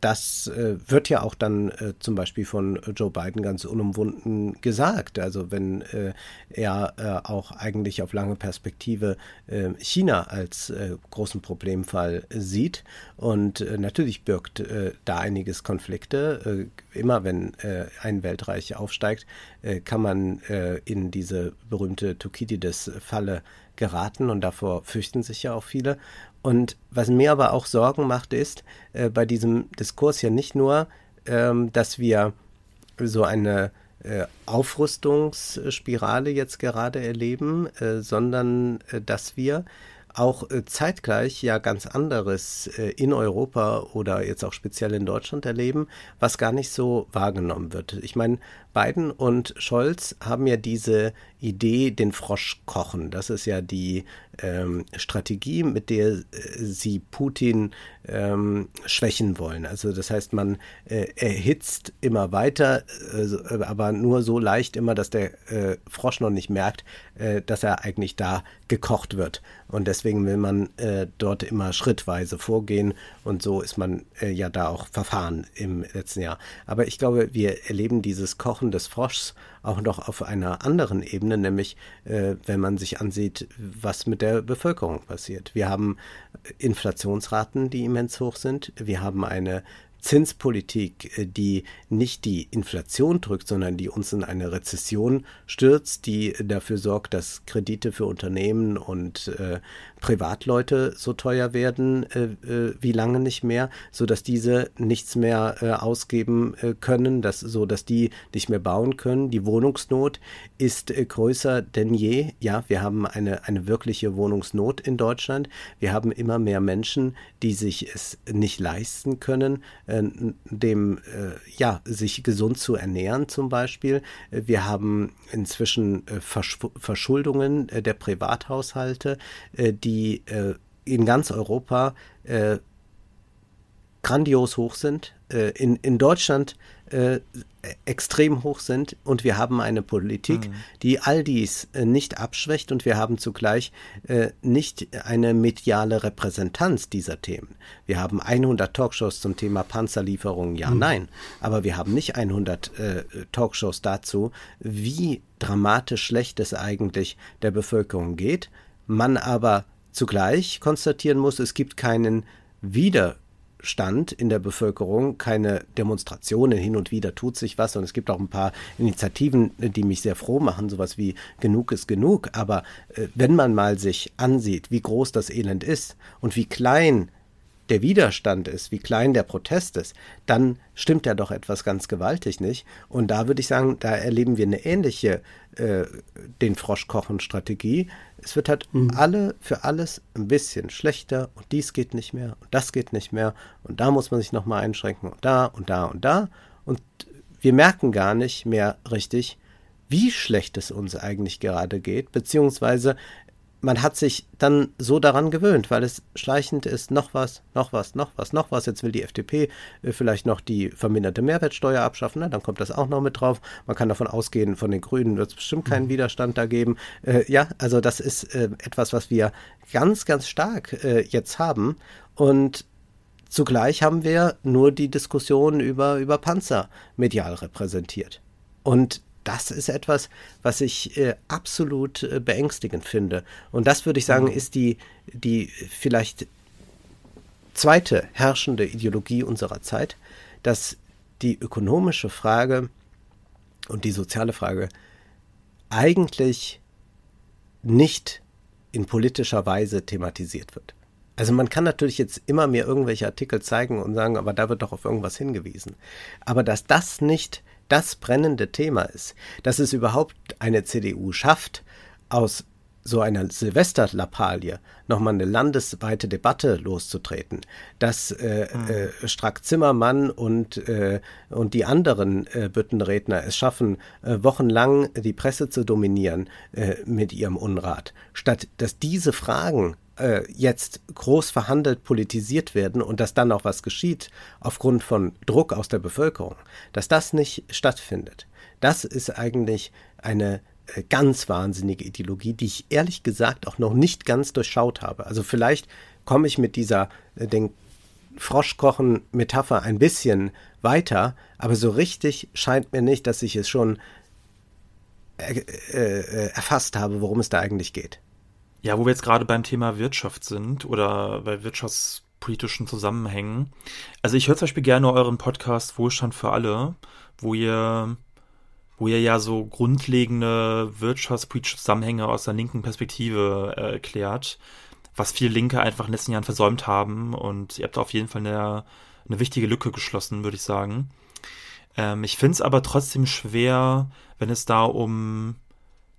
S2: das äh, wird ja auch dann äh, zum Beispiel von Joe Biden ganz unumwunden gesagt. Also wenn er auch eigentlich auf lange Perspektive China als großen Problemfall sieht. Und natürlich birgt da einiges Konflikte. immer wenn ein Weltreich aufsteigt, kann man in diese berühmte Thukydides-Falle geraten und davor fürchten sich ja auch viele. Und was mir aber auch Sorgen macht, ist äh, bei diesem Diskurs ja nicht nur, ähm, dass wir so eine äh, Aufrüstungsspirale jetzt gerade erleben, äh, sondern äh, dass wir auch äh, zeitgleich ja ganz anderes äh, in Europa oder jetzt auch speziell in Deutschland erleben, was gar nicht so wahrgenommen wird. Ich meine, Biden und Scholz haben ja diese Idee, den Frosch kochen. Das ist ja die ähm, Strategie, mit der äh, sie Putin ähm, schwächen wollen. Also das heißt, man äh, erhitzt immer weiter, äh, aber nur so leicht immer, dass der äh, Frosch noch nicht merkt, äh, dass er eigentlich da gekocht wird. Und deswegen will man äh, dort immer schrittweise vorgehen und so ist man ja da auch verfahren im letzten Jahr. Aber ich glaube, wir erleben dieses Kochen des Froschs auch noch auf einer anderen Ebene, nämlich äh, wenn man sich ansieht, was mit der Bevölkerung passiert. Wir haben Inflationsraten, die immens hoch sind. Wir haben eine Zinspolitik, äh, die nicht die Inflation drückt, sondern die uns in eine Rezession stürzt, die dafür sorgt, dass Kredite für Unternehmen und äh, Privatleute so teuer werden äh, äh, wie lange nicht mehr, so dass diese nichts mehr äh, ausgeben äh, können, dass, so die nicht mehr bauen können. Die Wohnungsnot ist größer denn je. Ja, wir haben eine, eine wirkliche Wohnungsnot in Deutschland. Wir haben immer mehr Menschen, die sich es nicht leisten können, äh, dem, ja, sich gesund zu ernähren zum Beispiel. Wir haben inzwischen Versch Verschuldungen der Privathaushalte, die äh, in ganz Europa äh, grandios hoch sind, äh, in, in Deutschland äh, extrem hoch sind und wir haben eine Politik, mhm. die all dies äh, nicht abschwächt und wir haben zugleich äh, nicht eine mediale Repräsentanz dieser Themen. Wir haben 100 Talkshows zum Thema Panzerlieferungen, ja, mhm. nein, aber wir haben nicht 100 äh, Talkshows dazu, wie dramatisch schlecht es eigentlich der Bevölkerung geht, man aber zugleich konstatieren muss, es gibt keinen Widerstand in der Bevölkerung, keine Demonstrationen, hin und wieder tut sich was. Und es gibt auch ein paar Initiativen, die mich sehr froh machen, sowas wie genug ist genug, aber äh, wenn man mal sich ansieht, wie groß das Elend ist und wie klein der Widerstand ist, wie klein der Protest ist, dann stimmt ja doch etwas ganz gewaltig nicht. Und da würde ich sagen, da erleben wir eine ähnliche äh, den Froschkochen-Strategie. Es wird halt mhm. alle für alles ein bisschen schlechter und dies geht nicht mehr und das geht nicht mehr und da muss man sich nochmal einschränken und da und da und da. Und wir merken gar nicht mehr richtig, wie schlecht es uns eigentlich gerade geht, beziehungsweise man hat sich dann so daran gewöhnt, weil es schleichend ist, noch was, noch was, noch was, noch was. Jetzt will die FDP äh, vielleicht noch die verminderte Mehrwertsteuer abschaffen, ne? dann kommt das auch noch mit drauf. Man kann davon ausgehen, von den Grünen wird es bestimmt keinen mhm. Widerstand da geben. Äh, ja, also das ist äh, etwas, was wir ganz, ganz stark äh, jetzt haben. Und zugleich haben wir nur die Diskussion über, über Panzer medial repräsentiert. Und das ist etwas, was ich äh, absolut äh, beängstigend finde. Und das würde ich sagen, mhm. ist die, die vielleicht zweite herrschende Ideologie unserer Zeit, dass die ökonomische Frage und die soziale Frage eigentlich nicht in politischer Weise thematisiert wird. Also man kann natürlich jetzt immer mehr irgendwelche Artikel zeigen und sagen, aber da wird doch auf irgendwas hingewiesen. Aber dass das nicht das brennende Thema ist, dass es überhaupt eine CDU schafft, aus so einer Silvesterlappalie nochmal eine landesweite Debatte loszutreten, dass äh, mhm. äh, Strack-Zimmermann und, äh, und die anderen äh, Büttenredner es schaffen, äh, wochenlang die Presse zu dominieren äh, mit ihrem Unrat, statt dass diese Fragen äh, jetzt groß verhandelt politisiert werden und dass dann auch was geschieht aufgrund von Druck aus der Bevölkerung, dass das nicht stattfindet. Das ist eigentlich eine äh, ganz wahnsinnige Ideologie, die ich ehrlich gesagt auch noch nicht ganz durchschaut habe. Also vielleicht komme ich mit dieser äh, den Froschkochen-Metapher ein bisschen weiter, aber so richtig scheint mir nicht, dass ich es schon äh, erfasst habe, worum es da eigentlich geht.
S3: Ja, wo wir jetzt gerade beim Thema Wirtschaft sind oder bei wirtschaftspolitischen Zusammenhängen. Also ich höre zum Beispiel gerne euren Podcast Wohlstand für alle, wo ihr, wo ihr ja so grundlegende wirtschaftspolitische Zusammenhänge aus der linken Perspektive äh, erklärt, was viele Linke einfach in den letzten Jahren versäumt haben. Und ihr habt auf jeden Fall eine, eine wichtige Lücke geschlossen, würde ich sagen. Ähm, ich finde es aber trotzdem schwer, wenn es da um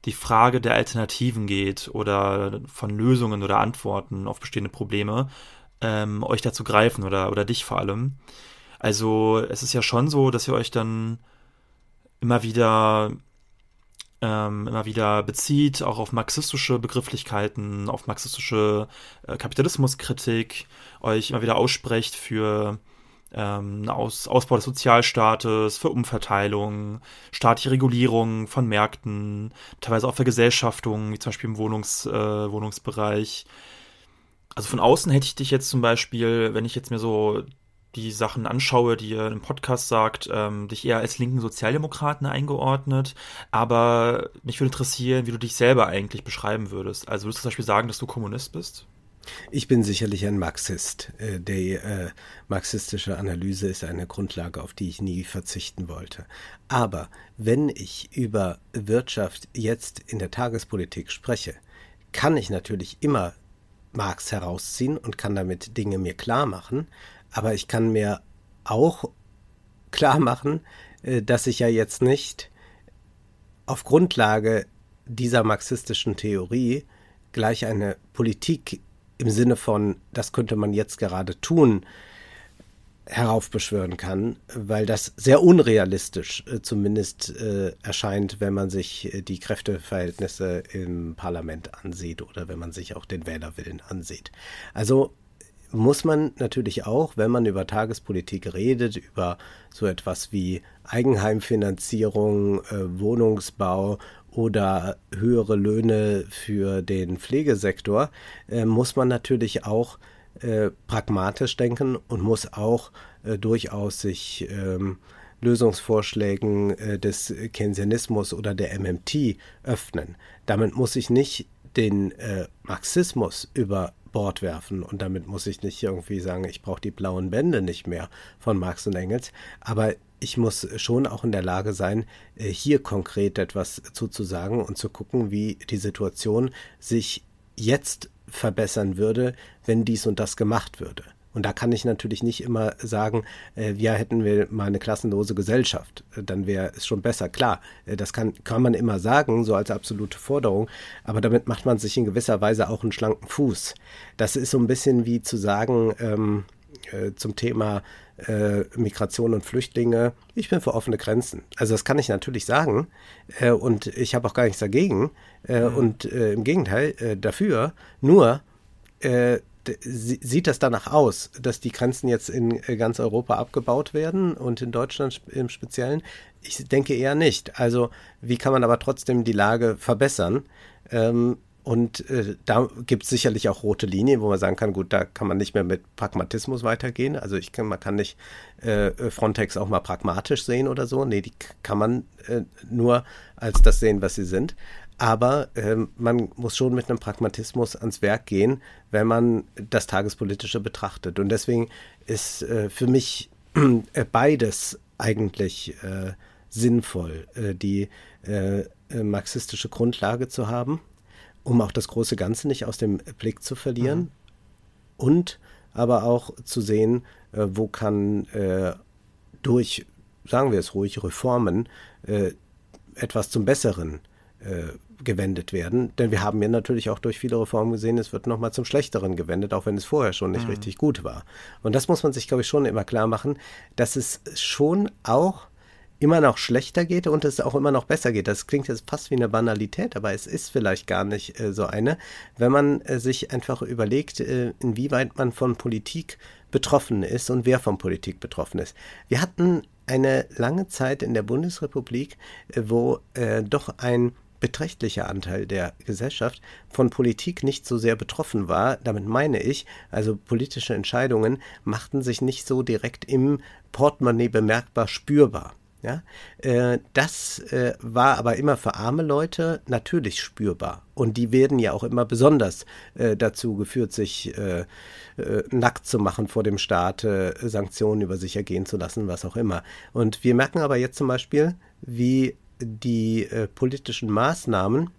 S3: die Frage der Alternativen geht oder von Lösungen oder Antworten auf bestehende Probleme, ähm, euch dazu greifen oder, oder dich vor allem. Also es ist ja schon so, dass ihr euch dann immer wieder ähm, immer wieder bezieht, auch auf marxistische Begrifflichkeiten, auf marxistische äh, Kapitalismuskritik, euch immer wieder aussprecht für ähm, Aus, Ausbau des Sozialstaates, für Umverteilung, staatliche Regulierung von Märkten, teilweise auch Vergesellschaftung, wie zum Beispiel im Wohnungs, äh, Wohnungsbereich. Also von außen hätte ich dich jetzt zum Beispiel, wenn ich jetzt mir so die Sachen anschaue, die ihr im Podcast sagt, ähm, dich eher als linken Sozialdemokraten eingeordnet. Aber mich würde interessieren, wie du dich selber eigentlich beschreiben würdest. Also würdest du zum Beispiel sagen, dass du Kommunist bist?
S2: Ich bin sicherlich ein Marxist. Äh, die äh, marxistische Analyse ist eine Grundlage, auf die ich nie verzichten wollte. Aber wenn ich über Wirtschaft jetzt in der Tagespolitik spreche, kann ich natürlich immer Marx herausziehen und kann damit Dinge mir klar machen, aber ich kann mir auch klar machen, äh, dass ich ja jetzt nicht auf Grundlage dieser marxistischen Theorie gleich eine Politik im Sinne von, das könnte man jetzt gerade tun, heraufbeschwören kann, weil das sehr unrealistisch äh, zumindest äh, erscheint, wenn man sich äh, die Kräfteverhältnisse im Parlament ansieht oder wenn man sich auch den Wählerwillen ansieht. Also muss man natürlich auch, wenn man über Tagespolitik redet, über so etwas wie Eigenheimfinanzierung, äh, Wohnungsbau oder höhere Löhne für den Pflegesektor, äh, muss man natürlich auch äh, pragmatisch denken und muss auch äh, durchaus sich ähm, Lösungsvorschlägen äh, des Keynesianismus oder der MMT öffnen. Damit muss ich nicht den äh, Marxismus über Bord werfen und damit muss ich nicht irgendwie sagen, ich brauche die blauen Bände nicht mehr von Marx und Engels, aber ich muss schon auch in der Lage sein, äh, hier konkret etwas zuzusagen und zu gucken, wie die Situation sich jetzt verbessern würde, wenn dies und das gemacht würde. Und da kann ich natürlich nicht immer sagen, äh, ja, hätten wir mal eine klassenlose Gesellschaft, äh, dann wäre es schon besser. Klar, äh, das kann, kann man immer sagen, so als absolute Forderung, aber damit macht man sich in gewisser Weise auch einen schlanken Fuß. Das ist so ein bisschen wie zu sagen, ähm, äh, zum Thema äh, Migration und Flüchtlinge, ich bin für offene Grenzen. Also das kann ich natürlich sagen äh, und ich habe auch gar nichts dagegen äh, mhm. und äh, im Gegenteil äh, dafür. Nur äh, sieht das danach aus, dass die Grenzen jetzt in ganz Europa abgebaut werden und in Deutschland im Speziellen? Ich denke eher nicht. Also wie kann man aber trotzdem die Lage verbessern? Ähm, und äh, da gibt es sicherlich auch rote Linien, wo man sagen kann, gut, da kann man nicht mehr mit Pragmatismus weitergehen. Also ich kann, man kann nicht äh, Frontex auch mal pragmatisch sehen oder so. Nee, die kann man äh, nur als das sehen, was sie sind. Aber ähm, man muss schon mit einem Pragmatismus ans Werk gehen, wenn man das Tagespolitische betrachtet. Und deswegen ist äh, für mich äh, beides eigentlich äh, sinnvoll, die marxistische Grundlage zu haben um auch das große Ganze nicht aus dem Blick zu verlieren mhm. und aber auch zu sehen, äh, wo kann äh, durch, sagen wir es ruhig, Reformen äh, etwas zum Besseren äh, gewendet werden. Denn wir haben ja natürlich auch durch viele Reformen gesehen, es wird nochmal zum Schlechteren gewendet, auch wenn es vorher schon nicht mhm. richtig gut war. Und das muss man sich, glaube ich, schon immer klar machen, dass es schon auch immer noch schlechter geht und es auch immer noch besser geht. Das klingt jetzt fast wie eine Banalität, aber es ist vielleicht gar nicht äh, so eine, wenn man äh, sich einfach überlegt, äh, inwieweit man von Politik betroffen ist und wer von Politik betroffen ist. Wir hatten eine lange Zeit in der Bundesrepublik, äh, wo äh, doch ein beträchtlicher Anteil der Gesellschaft von Politik nicht so sehr betroffen war. Damit meine ich, also politische Entscheidungen machten sich nicht so direkt im Portemonnaie bemerkbar spürbar. Ja, äh, das äh, war aber immer für arme Leute natürlich spürbar. Und die werden ja auch immer besonders äh, dazu geführt, sich äh, äh, nackt zu machen vor dem Staat, äh, Sanktionen über sich ergehen zu lassen, was auch immer. Und wir merken aber jetzt zum Beispiel, wie die politischen Maßnahmen,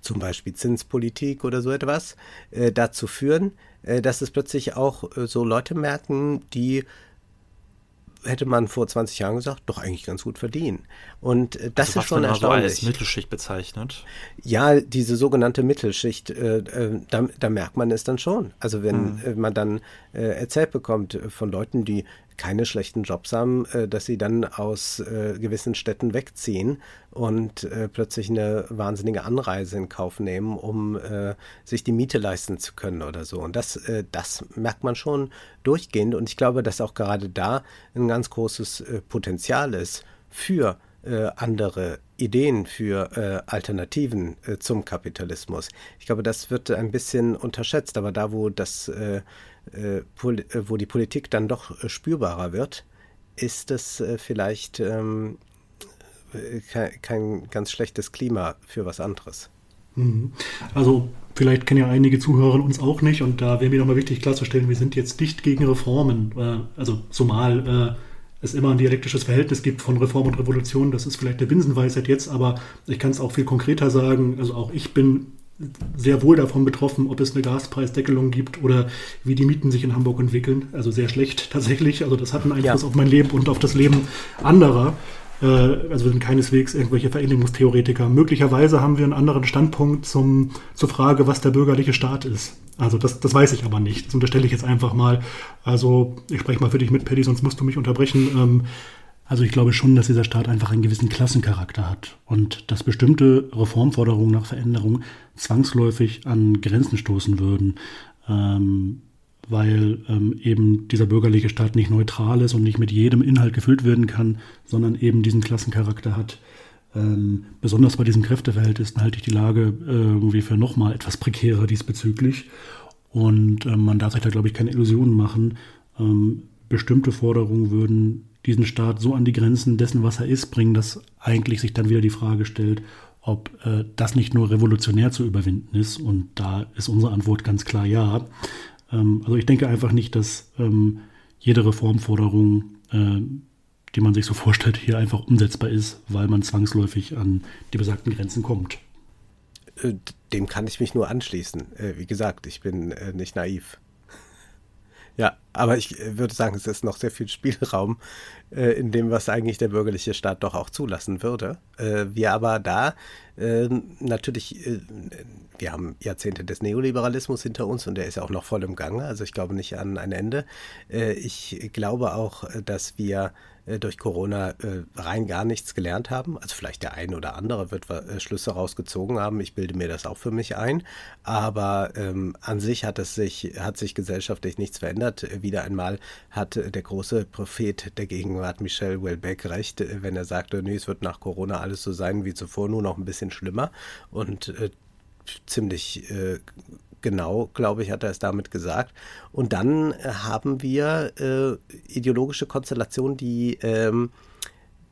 S2: zum Beispiel Zinspolitik oder so etwas, dazu führen, dass es plötzlich auch so Leute merken, die hätte man vor 20 Jahren gesagt, doch eigentlich ganz gut verdienen. Und äh, das also ist schon erstaunlich. So als
S3: Mittelschicht bezeichnet.
S2: Ja, diese sogenannte Mittelschicht, äh, äh, da, da, merkt man es dann schon. Also wenn mhm. Man dann äh, erzählt bekommt von Leuten, die keine schlechten Jobs haben, äh, dass sie dann aus äh, gewissen Städten wegziehen und äh, plötzlich eine wahnsinnige Anreise in Kauf nehmen, um äh, sich die Miete leisten zu können oder so. Und das, äh, das merkt man schon durchgehend. Und ich glaube, dass auch gerade da ein ganz großes äh, Potenzial ist für andere Ideen für Alternativen zum Kapitalismus. Ich glaube, das wird ein bisschen unterschätzt, aber da, wo das äh, äh, wo die Politik dann doch äh, spürbarer wird, ist es vielleicht ähm, kein, ganz schlechtes Klima für was anderes.
S1: Mhm. Also vielleicht kennen ja einige Zuhörer uns auch nicht und da wäre mir nochmal wichtig klarzustellen, wir sind jetzt nicht gegen Reformen. Also zumal es immer ein dialektisches Verhältnis gibt von Reform und Revolution, das ist vielleicht der Binsenweisheit jetzt, aber ich kann es auch viel konkreter sagen. Also auch ich bin sehr wohl davon betroffen, ob es eine Gaspreisdeckelung gibt oder wie die Mieten sich in Hamburg entwickeln. Also sehr schlecht tatsächlich. Also das hat einen Einfluss ja. auf mein Leben und auf das Leben anderer. Äh, also wir sind keineswegs irgendwelche Veränderungstheoretiker. Möglicherweise haben wir einen anderen Standpunkt zum, zur Frage, was der bürgerliche Staat ist. Also das, das weiß ich aber nicht. Das unterstelle ich jetzt einfach mal. Also ich spreche mal für dich mit, Paddy, sonst musst du mich unterbrechen. Also ich glaube schon, dass dieser Staat einfach einen gewissen Klassencharakter hat und dass bestimmte Reformforderungen nach Veränderung zwangsläufig an Grenzen stoßen würden, ähm, weil ähm, eben dieser bürgerliche Staat nicht neutral ist und nicht mit jedem Inhalt gefüllt werden kann, sondern eben diesen Klassencharakter hat. Ähm, besonders bei diesem Kräfteverhältnis halte ich die Lage äh, irgendwie für nochmal etwas prekärer diesbezüglich. Und ähm, man darf sich da, glaube ich, keine Illusionen machen. Ähm, bestimmte Forderungen würden diesen Staat so an die Grenzen dessen, was er ist, bringen, dass eigentlich sich dann wieder die Frage stellt, ob äh, das nicht nur revolutionär zu überwinden ist. Und da ist unsere Antwort ganz klar ja. Ähm, also ich denke einfach nicht, dass ähm, jede Reformforderung, äh, die man sich so vorstellt, hier einfach umsetzbar ist, weil man zwangsläufig an die besagten Grenzen kommt.
S2: Äh, dem kann ich mich nur anschließen. Äh, wie gesagt, ich bin äh, nicht naiv. Ja, Aber ich äh, würde sagen, es ist noch sehr viel Spielraum äh, in dem, was eigentlich der bürgerliche Staat doch auch zulassen würde. Äh, wir aber da äh, natürlich, äh, wir haben Jahrzehnte des Neoliberalismus hinter uns und der ist auch noch voll im Gange. Also ich glaube nicht an ein Ende. Äh, ich glaube auch, dass wir äh, durch Corona äh, rein gar nichts gelernt haben. Also vielleicht der eine oder andere wird äh, Schlüsse rausgezogen haben. Ich bilde mir das auch für mich ein. Aber ähm, an sich hat es sich, hat sich gesellschaftlich nichts verändert. Wieder einmal hat der große Prophet der Gegenwart Michel Welbeck recht, wenn er sagte, nee, es wird nach Corona alles so sein wie zuvor, nur noch ein bisschen schlimmer. Und äh, ziemlich äh, genau, glaube ich, hat er es damit gesagt. Und dann äh, haben wir äh, ideologische Konstellationen, die ähm,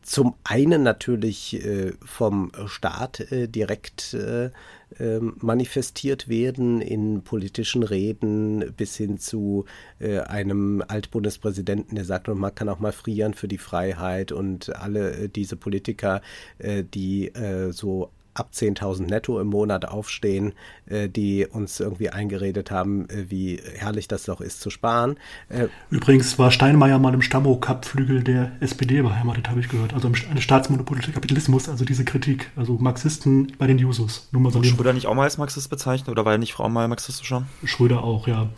S2: zum einen natürlich äh, vom Staat äh, direkt äh, ähm, manifestiert werden in politischen Reden bis hin zu äh, einem Altbundespräsidenten, der sagt, man kann auch mal frieren für die Freiheit und alle diese Politiker, die so ab 10.000 netto im Monat aufstehen, äh, die uns irgendwie eingeredet haben, äh, wie herrlich das doch ist zu sparen.
S1: Äh, Übrigens war Steinmeier mal im Stammo-Cup-Flügel der SPD beheimatet, habe ich gehört. Also eine Staatsmonopol Kapitalismus, also diese Kritik. Also Marxisten bei den Jusos.
S3: Nur mal so Schröder nicht auch mal als Marxist bezeichnet oder war er nicht Frau mal marxistischer?
S1: Schröder auch, ja.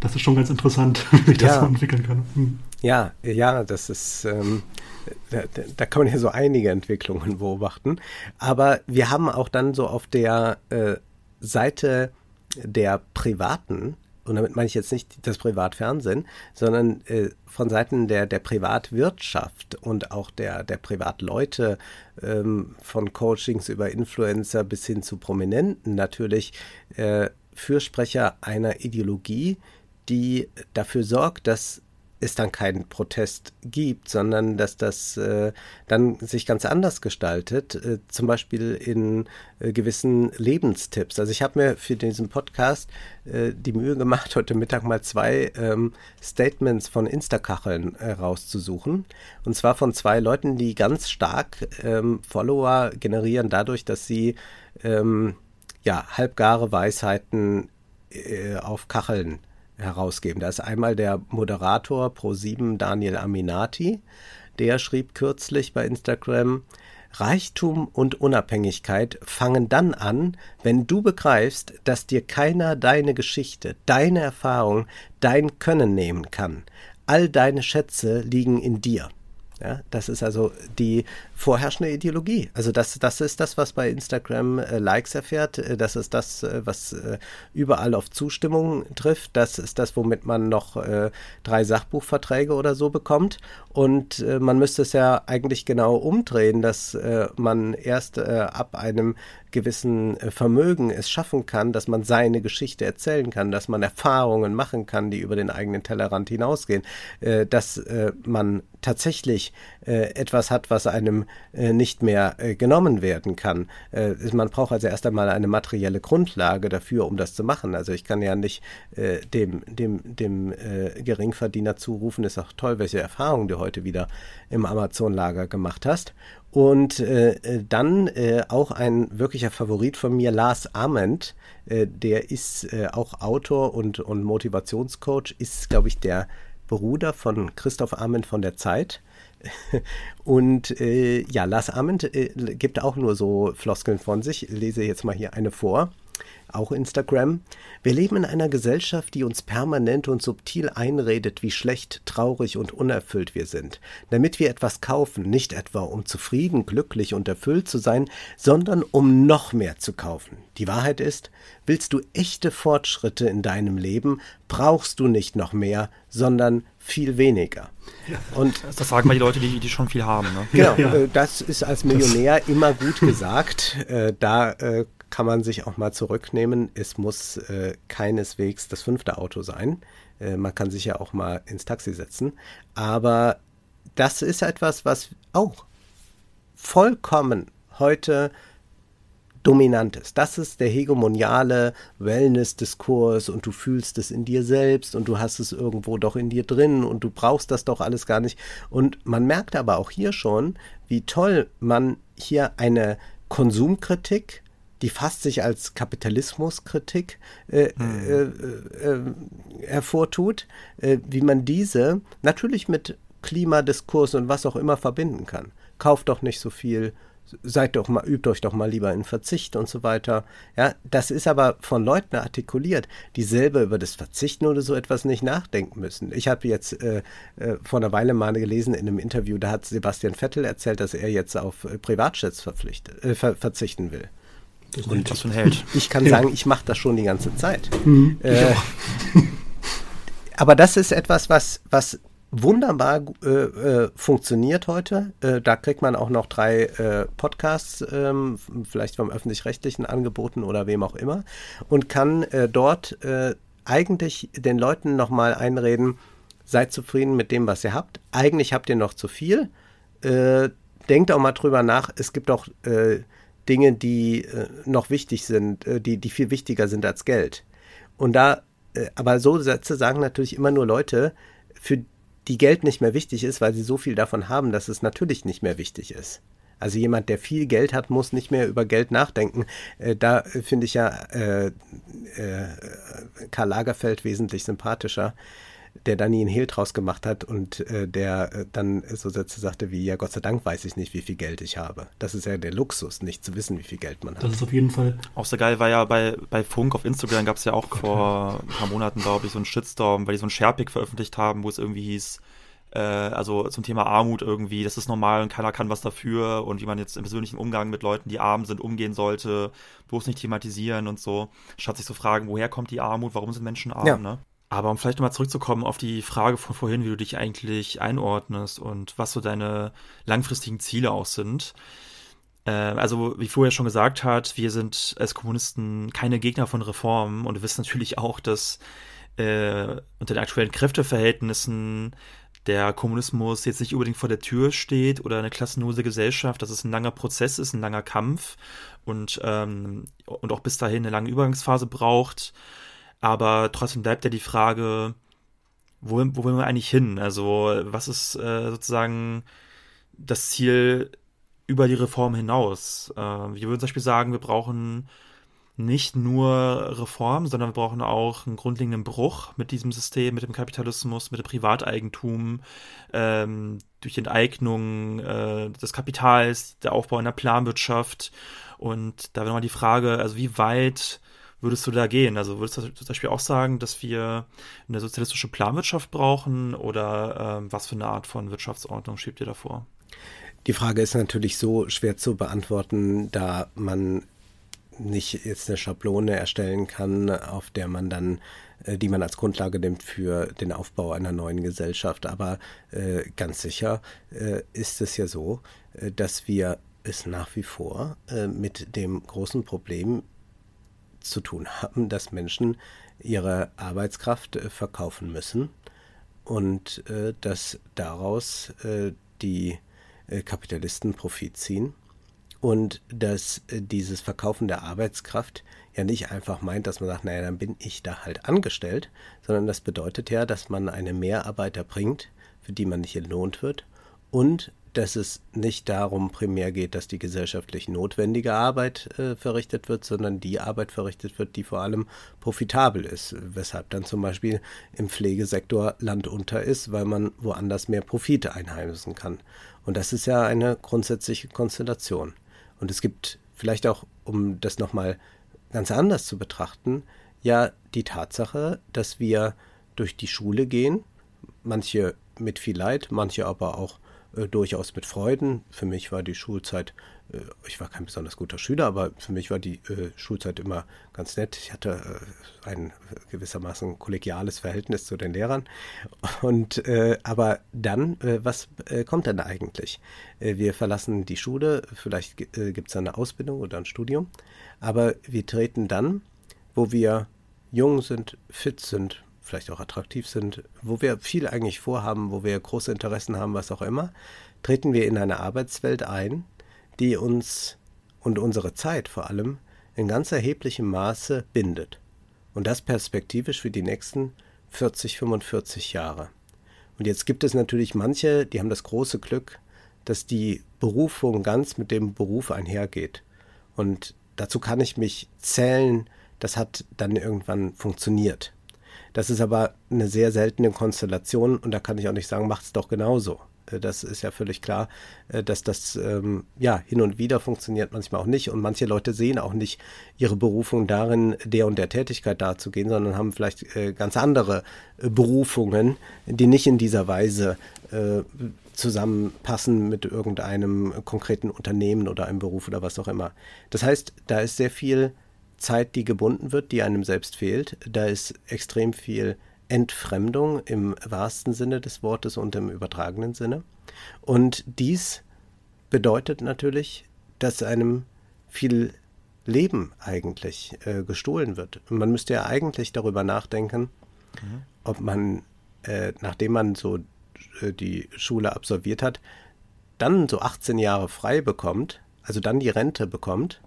S1: Das ist schon ganz interessant, wie ich das so entwickeln kann. Hm.
S2: Ja, ja, das ist, ähm, da, da, kann man ja so einige Entwicklungen beobachten. Aber wir haben auch dann so auf der äh, Seite der Privaten, und damit meine ich jetzt nicht das Privatfernsehen, sondern äh, von Seiten der, der Privatwirtschaft und auch der, der Privatleute, ähm, von Coachings über Influencer bis hin zu Prominenten natürlich, äh, Fürsprecher einer Ideologie, die dafür sorgt, dass es dann keinen Protest gibt, sondern dass das äh, dann sich ganz anders gestaltet, äh, zum Beispiel in äh, gewissen Lebenstipps. Also ich habe mir für diesen Podcast äh, die Mühe gemacht, heute Mittag mal zwei ähm, Statements von Instakacheln äh, rauszusuchen. Und zwar von zwei Leuten, die ganz stark ähm, Follower generieren dadurch, dass sie ähm, ja, halbgare Weisheiten äh, auf Kacheln herausgeben. Da ist einmal der Moderator Pro7 Daniel Aminati, der schrieb kürzlich bei Instagram, Reichtum und Unabhängigkeit fangen dann an, wenn du begreifst, dass dir keiner deine Geschichte, deine Erfahrung, dein Können nehmen kann. All deine Schätze liegen in dir. Ja, das ist also die vorherrschende Ideologie. Also das, das ist das, was bei Instagram äh, Likes erfährt. Äh, das ist das, äh, was äh, überall auf Zustimmung trifft. Das ist das, womit man noch äh, drei Sachbuchverträge oder so bekommt. Und äh, man müsste es ja eigentlich genau umdrehen, dass man erst ab einem gewissen Vermögen es schaffen kann, dass man seine Geschichte erzählen kann, dass man Erfahrungen machen kann, die über den eigenen Tellerrand hinausgehen, dass man tatsächlich etwas hat, was einem nicht mehr äh, genommen werden kann. Äh, man braucht also erst einmal eine materielle Grundlage dafür, um das zu machen. Also ich kann ja nicht äh, dem, dem, dem äh, Geringverdiener zurufen, ist auch toll, welche Erfahrungen du heute wieder im Amazon-Lager gemacht hast. Und äh, dann äh, auch ein wirklicher Favorit von mir, Lars Ament, äh, der ist äh, auch Autor und, und Motivationscoach, ist, glaube ich, der Bruder von Christoph Ament von der Zeit. Und äh, ja, Lars Ament äh, gibt auch nur so Floskeln von sich. Ich lese jetzt mal hier eine vor auch Instagram. Wir leben in einer Gesellschaft, die uns permanent und subtil einredet, wie schlecht, traurig und unerfüllt wir sind. Damit wir etwas kaufen, nicht etwa um zufrieden, glücklich und erfüllt zu sein, sondern um noch mehr zu kaufen. Die Wahrheit ist, willst du echte Fortschritte in deinem Leben, brauchst du nicht noch mehr, sondern viel weniger.
S3: Und das sagen mal die Leute, die, die schon viel haben. Ne?
S2: Genau, ja. Äh, das ist als Millionär immer gut gesagt. Äh, da äh, kann man sich auch mal zurücknehmen. Es muss keineswegs das fünfte Auto sein. Man kann sich ja auch mal ins Taxi setzen. Aber das ist etwas, was auch vollkommen heute dominant ist. Das ist der hegemoniale Wellness-Diskurs und du fühlst es in dir selbst und du hast es irgendwo doch in dir drin und du brauchst das doch alles gar nicht. Und man merkt aber auch hier schon, wie toll man hier eine Konsumkritik die fast sich als Kapitalismuskritik äh, hm. äh, äh, hervortut, äh, wie man diese natürlich mit Klimadiskurs und was auch immer verbinden kann. Kauft doch nicht so viel, seid doch mal, übt euch doch mal lieber in Verzicht und so weiter. Ja, das ist aber von Leuten artikuliert, die selber über das Verzichten oder so etwas nicht nachdenken müssen. Ich habe jetzt äh, äh, vor einer Weile mal gelesen in einem Interview, da hat Sebastian Vettel erzählt, dass er jetzt auf äh, Privatjets verpflichtet, äh, ver verzichten will.
S3: Und was für ein Held.
S2: Ich kann ja. sagen, ich mache das schon die ganze Zeit. Mhm, äh, aber das ist etwas, was, was wunderbar äh, äh, funktioniert heute. Äh, da kriegt man auch noch drei äh, Podcasts, ähm, vielleicht vom öffentlich-rechtlichen angeboten oder wem auch immer, und kann äh, dort äh, eigentlich den Leuten nochmal einreden, seid zufrieden mit dem, was ihr habt. Eigentlich habt ihr noch zu viel. denkt auch mal drüber nach. Es gibt auch Dinge, die noch wichtig sind, die, die viel wichtiger sind als Geld. Und da, aber so Sätze sagen natürlich immer nur Leute, für die Geld nicht mehr wichtig ist, weil sie so viel davon haben, dass es natürlich nicht mehr wichtig ist. Also jemand, der viel Geld hat, muss nicht mehr über Geld nachdenken. Äh, da finde ich ja äh, äh, Karl Lagerfeld wesentlich sympathischer, der da nie einen Hehl draus gemacht hat und äh, der äh, dann so Sätze sagte wie, ja Gott sei Dank weiß ich nicht, wie viel Geld ich habe. Das ist ja der Luxus, nicht zu wissen, wie viel Geld man hat.
S1: Das ist auf jeden Fall.
S3: Auch so geil war ja bei, bei Funk auf Instagram gab es ja auch okay. vor ein paar Monaten, glaube ich, so einen Shitstorm, weil die so einen Sharepick veröffentlicht haben, wo es irgendwie hieß, äh, also zum Thema Armut irgendwie, das ist normal und keiner kann was dafür und wie man jetzt im persönlichen Umgang mit Leuten, die arm sind, umgehen sollte, bloß nicht thematisieren und so. Statt sich zu so fragen, woher kommt die Armut, warum sind Menschen arm, ja. ne? Aber um vielleicht nochmal zurückzukommen auf die Frage von vorhin, wie du dich eigentlich einordnest und was so deine langfristigen Ziele auch sind. Äh, also, wie vorher schon gesagt hat, wir sind als Kommunisten keine Gegner von Reformen und wir wissen natürlich auch, dass äh, unter den aktuellen Kräfteverhältnissen der Kommunismus jetzt nicht unbedingt vor der Tür steht oder eine klassenlose Gesellschaft, dass es ein langer Prozess ist, ein langer Kampf und, ähm, und auch bis dahin eine lange Übergangsphase braucht. Aber trotzdem bleibt ja die Frage, wo, wo wollen wir eigentlich hin? Also, was ist äh, sozusagen das Ziel über die Reform hinaus? Äh, wir würden zum Beispiel sagen, wir brauchen nicht nur Reform, sondern wir brauchen auch einen grundlegenden Bruch mit diesem System, mit dem Kapitalismus, mit dem Privateigentum, ähm, durch Enteignung äh, des Kapitals, der Aufbau einer Planwirtschaft. Und da wäre nochmal die Frage, also wie weit würdest du da gehen? Also würdest du zum Beispiel auch sagen, dass wir eine sozialistische Planwirtschaft brauchen oder ähm, was für eine Art von Wirtschaftsordnung schiebt ihr davor?
S2: Die Frage ist natürlich so schwer zu beantworten, da man nicht jetzt eine Schablone erstellen kann, auf der man dann, äh, die man als Grundlage nimmt für den Aufbau einer neuen Gesellschaft. Aber äh, ganz sicher äh, ist es ja so, äh, dass wir es nach wie vor äh, mit dem großen Problem zu tun haben, dass Menschen ihre Arbeitskraft äh, verkaufen müssen und dass daraus die Kapitalisten Profit ziehen und dass äh, dieses Verkaufen der Arbeitskraft ja nicht einfach meint, dass man sagt, naja, dann bin ich da halt angestellt, sondern das bedeutet ja, dass man eine Mehrarbeit erbringt, für die man nicht entlohnt wird und dass es nicht darum primär geht, dass die gesellschaftlich notwendige Arbeit äh, verrichtet wird, sondern die Arbeit verrichtet wird, die vor allem profitabel ist, weshalb dann zum Beispiel im Pflegesektor Land unter ist, weil man woanders mehr Profite einheimsen kann. Und das ist ja eine grundsätzliche Konstellation. Und es gibt vielleicht auch, um das nochmal ganz anders zu betrachten, ja die Tatsache, dass wir durch die Schule gehen, manche mit viel Leid, manche aber auch äh, durchaus mit Freuden. Für mich war die Schulzeit, äh, ich war kein besonders guter Schüler, aber für mich war die äh, Schulzeit immer ganz nett. Ich hatte äh, ein gewissermaßen kollegiales Verhältnis zu den Lehrern. Und äh, aber dann, was kommt denn eigentlich? wir verlassen die Schule, vielleicht gibt es eine Ausbildung oder ein Studium, aber wir treten dann, wo wir jung sind, fit sind, vielleicht auch attraktiv sind, wo wir viel eigentlich vorhaben, wo wir große Interessen haben, was auch immer, treten wir in eine Arbeitswelt ein, die uns und unsere Zeit vor allem in ganz erheblichem Maße bindet. Und das perspektivisch für die nächsten 40, 45 Jahre. Und jetzt gibt es natürlich manche, die haben das große Glück, dass die Berufung ganz mit dem Beruf einhergeht. Und dazu kann ich mich zählen, das hat dann irgendwann funktioniert. Das ist aber eine sehr seltene Konstellation und da kann ich auch nicht sagen, macht es doch genauso. Äh, das ist ja völlig klar, äh, dass das ähm, ja hin und wieder funktioniert, manchmal auch nicht. Und manche Leute sehen auch nicht ihre Berufung darin, der und der Tätigkeit darzugehen, sondern haben vielleicht äh, ganz andere äh, Berufungen, die nicht in dieser Weise äh, zusammenpassen mit irgendeinem konkreten Unternehmen oder einem Beruf oder was auch immer. Das heißt, da ist sehr viel Zeit, die gebunden wird, die einem selbst fehlt. Da ist extrem viel Entfremdung im wahrsten Sinne des Wortes und im übertragenen Sinne. Und dies bedeutet natürlich, dass einem viel Leben eigentlich äh, gestohlen wird. Und man müsste ja eigentlich darüber nachdenken, mhm. ob man, äh, nachdem man so äh, die Schule absolviert hat, dann so 18 Jahre frei bekommt, also dann die Rente bekommt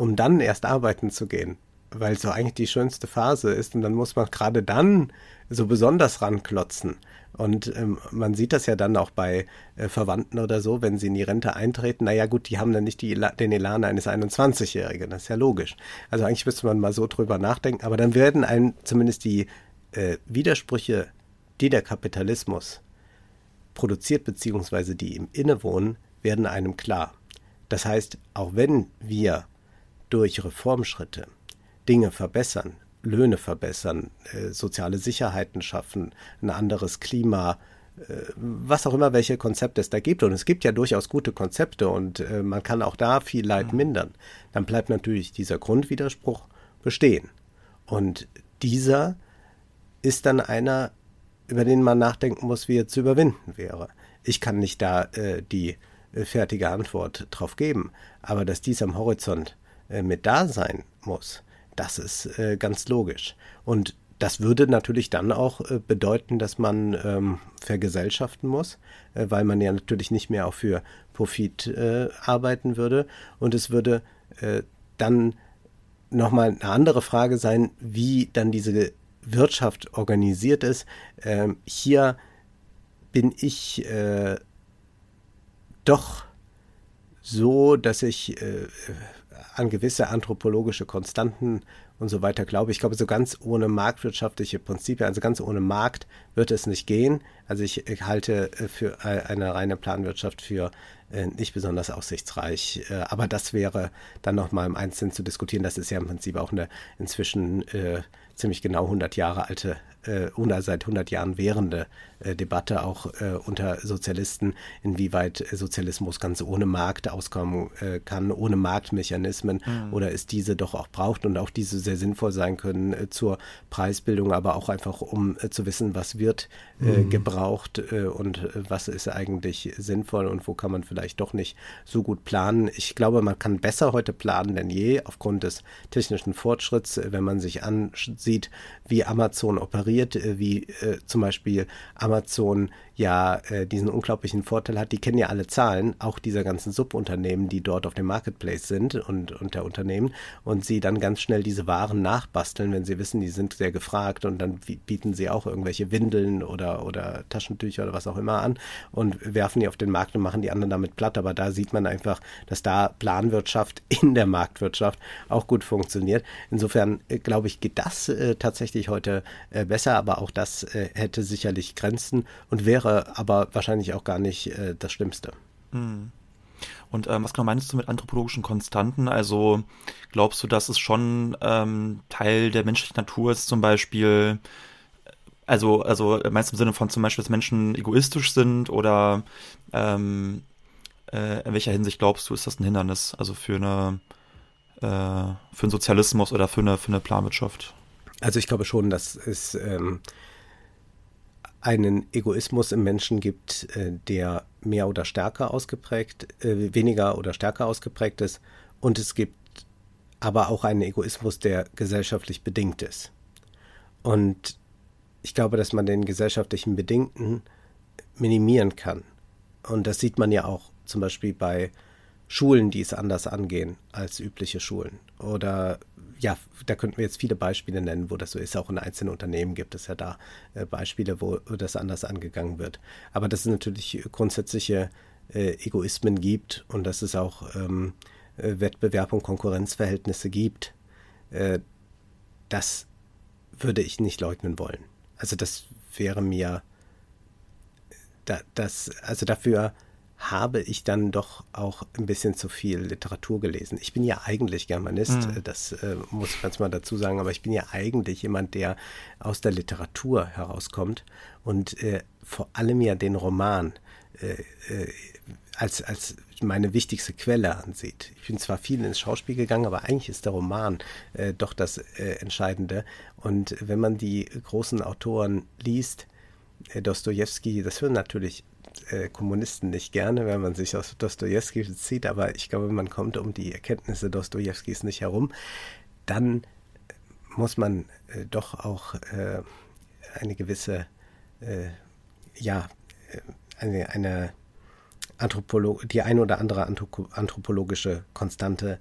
S2: um dann erst arbeiten zu gehen, weil es so eigentlich die schönste Phase ist und dann muss man gerade dann so besonders ranklotzen. Und ähm, man sieht das ja dann auch bei äh, Verwandten oder so, wenn sie in die Rente eintreten. Naja, gut, die haben dann nicht die, den Elan eines 21-Jährigen. Das ist ja logisch. Also eigentlich müsste man mal so drüber nachdenken. Aber dann werden einem zumindest die äh, Widersprüche, die der Kapitalismus produziert, beziehungsweise die ihm innewohnen, werden einem klar. Das heißt, auch wenn wir durch Reformschritte Dinge verbessern, Löhne verbessern, äh, soziale Sicherheiten schaffen, ein anderes Klima, äh, was auch immer, welche Konzepte es da gibt. Und es gibt ja durchaus gute Konzepte und äh, man kann auch da viel Leid mindern. Dann bleibt natürlich dieser Grundwiderspruch bestehen. Und dieser ist dann einer, über den man nachdenken muss, wie er zu überwinden wäre. Ich kann nicht da die fertige Antwort drauf geben, aber dass dies am Horizont äh, mit da sein muss, das ist äh, ganz logisch. Und das würde natürlich dann auch äh, bedeuten, dass man ähm, vergesellschaften muss, äh, weil man ja natürlich nicht mehr auch für Profit äh, arbeiten würde. Und es würde dann nochmal eine andere Frage sein, wie dann diese Wirtschaft organisiert ist. Ähm, hier bin ich äh, doch so, dass ich äh, an gewisse anthropologische Konstanten und so weiter glaube. Ich glaube, so ganz ohne marktwirtschaftliche Prinzipien, also ganz ohne Markt wird es nicht gehen. Also ich halte äh, für eine reine Planwirtschaft für äh, nicht besonders aussichtsreich. Äh, aber das wäre dann nochmal im Einzelnen zu diskutieren. Das ist ja im Prinzip auch eine inzwischen ziemlich genau 100 Jahre alte äh, seit 100 Jahren währende äh, Debatte auch äh, unter Sozialisten, inwieweit Sozialismus ganz ohne Markt auskommen äh, kann, ohne Marktmechanismen mhm. oder es diese doch auch braucht und auch diese sehr sinnvoll sein können äh, zur Preisbildung, aber auch einfach um äh, zu wissen, was wird mhm. gebraucht und was ist eigentlich sinnvoll und wo kann man vielleicht doch nicht so gut planen. Ich glaube, man kann besser heute planen denn je aufgrund des technischen Fortschritts, wenn man sich ansieht, wie Amazon operiert ignoriert, äh, wie äh, zum Beispiel Amazon ja äh, diesen unglaublichen Vorteil hat. Die kennen ja alle Zahlen, auch dieser ganzen Subunternehmen, die dort auf dem Marketplace sind und, der Unternehmen und sie dann ganz schnell diese Waren nachbasteln, wenn sie wissen, die sind sehr gefragt und dann bieten sie auch irgendwelche Windeln oder, oder Taschentücher oder was auch immer an und werfen die auf den Markt und machen die anderen damit platt. Aber da sieht man einfach, dass da Planwirtschaft in der Marktwirtschaft auch gut funktioniert. Insofern äh, glaube ich, geht das äh, tatsächlich heute äh, besser, aber auch das äh, hätte sicherlich Grenzen und wäre wäre aber wahrscheinlich auch gar nicht äh, das Schlimmste.
S3: Mhm. Und ähm, was genau meinst du mit anthropologischen Konstanten? Also glaubst du, dass es schon ähm, Teil der menschlichen Natur ist, zum Beispiel, also, also meinst du im Sinne von zum Beispiel, dass Menschen egoistisch sind oder ähm, äh, in welcher Hinsicht glaubst du, ist das ein Hindernis? Also für eine äh, für einen Sozialismus oder für eine, für eine Planwirtschaft?
S2: Also ich glaube schon, dass es ähm, einen Egoismus im Menschen gibt, äh, der mehr oder stärker ausgeprägt, äh, weniger oder stärker ausgeprägt ist. Und es gibt aber auch einen Egoismus, der gesellschaftlich bedingt ist. Und ich glaube, dass man den gesellschaftlichen Bedingten minimieren kann. Und das sieht man ja auch zum Beispiel bei Schulen, die es anders angehen als übliche Schulen. Oder ja, da könnten wir jetzt viele Beispiele nennen, wo das so ist. Auch in einzelnen Unternehmen gibt es ja da äh, Beispiele, wo das anders angegangen wird. Aber dass es natürlich grundsätzliche äh, Egoismen gibt und dass es auch ähm, äh, Wettbewerb und Konkurrenzverhältnisse gibt, äh, das würde ich nicht leugnen wollen. Also das wäre mir, da, das, also dafür habe ich dann doch auch ein bisschen zu viel Literatur gelesen. Ich bin ja eigentlich Germanist, mhm. das äh, muss ich ganz mal dazu sagen, aber ich bin ja eigentlich jemand, der aus der Literatur herauskommt und äh, vor allem ja den Roman äh, äh als, als meine wichtigste Quelle ansieht. Ich bin zwar viel ins Schauspiel gegangen, aber eigentlich ist der Roman äh, doch das äh, Entscheidende. Und wenn man die großen Autoren liest, äh, Dostoevsky, das hören natürlich äh, Kommunisten nicht gerne, wenn man sich aus Dostoevsky bezieht, aber ich glaube, man kommt um die Erkenntnisse Dostojewskis nicht herum, dann muss man äh, doch auch äh, eine gewisse, ja, eine, eine Anthropolo die ein oder andere anthropologische Konstante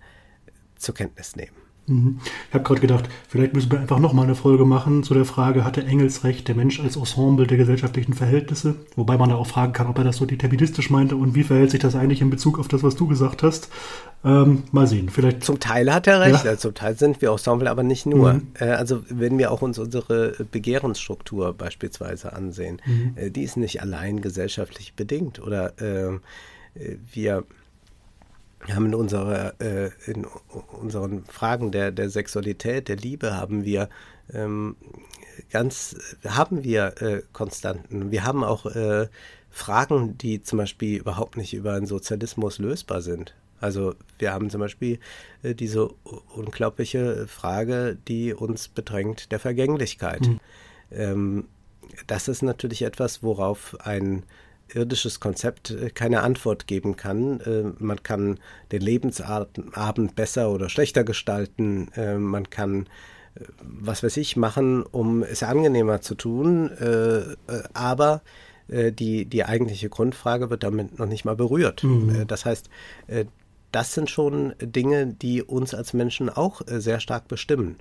S2: zur Kenntnis nehmen.
S1: Mhm. Ich habe gerade gedacht, vielleicht müssen wir einfach nochmal eine Folge machen zu der Frage, hatte Engels recht, der Mensch als Ensemble der gesellschaftlichen Verhältnisse? Wobei man da auch fragen kann, ob er das so deterministisch meinte und wie verhält sich das eigentlich in Bezug auf das, was du gesagt hast. Ähm, mal sehen, vielleicht.
S2: Zum Teil hat er recht, ja. also zum Teil sind wir Ensemble, aber nicht nur. Mhm. Äh, also wenn wir auch uns unsere Begehrensstruktur beispielsweise ansehen, mhm. äh, die ist nicht allein gesellschaftlich bedingt oder äh, wir wir haben in, unserer, äh, in unseren Fragen der, der Sexualität, der Liebe, haben wir ähm, ganz, haben wir äh, Konstanten. Wir haben auch äh, Fragen, die zum Beispiel überhaupt nicht über einen Sozialismus lösbar sind. Also wir haben zum Beispiel äh, diese unglaubliche Frage, die uns bedrängt, der Vergänglichkeit. Mhm. Ähm, das ist natürlich etwas, worauf ein irdisches Konzept äh, keine Antwort geben kann. Äh, man kann den Lebensabend besser oder schlechter gestalten. Äh, man kann was weiß ich machen, um es angenehmer zu tun. aber die, die eigentliche Grundfrage wird damit noch nicht mal berührt. Mhm. das heißt, das sind schon Dinge, die uns als Menschen auch sehr stark bestimmen.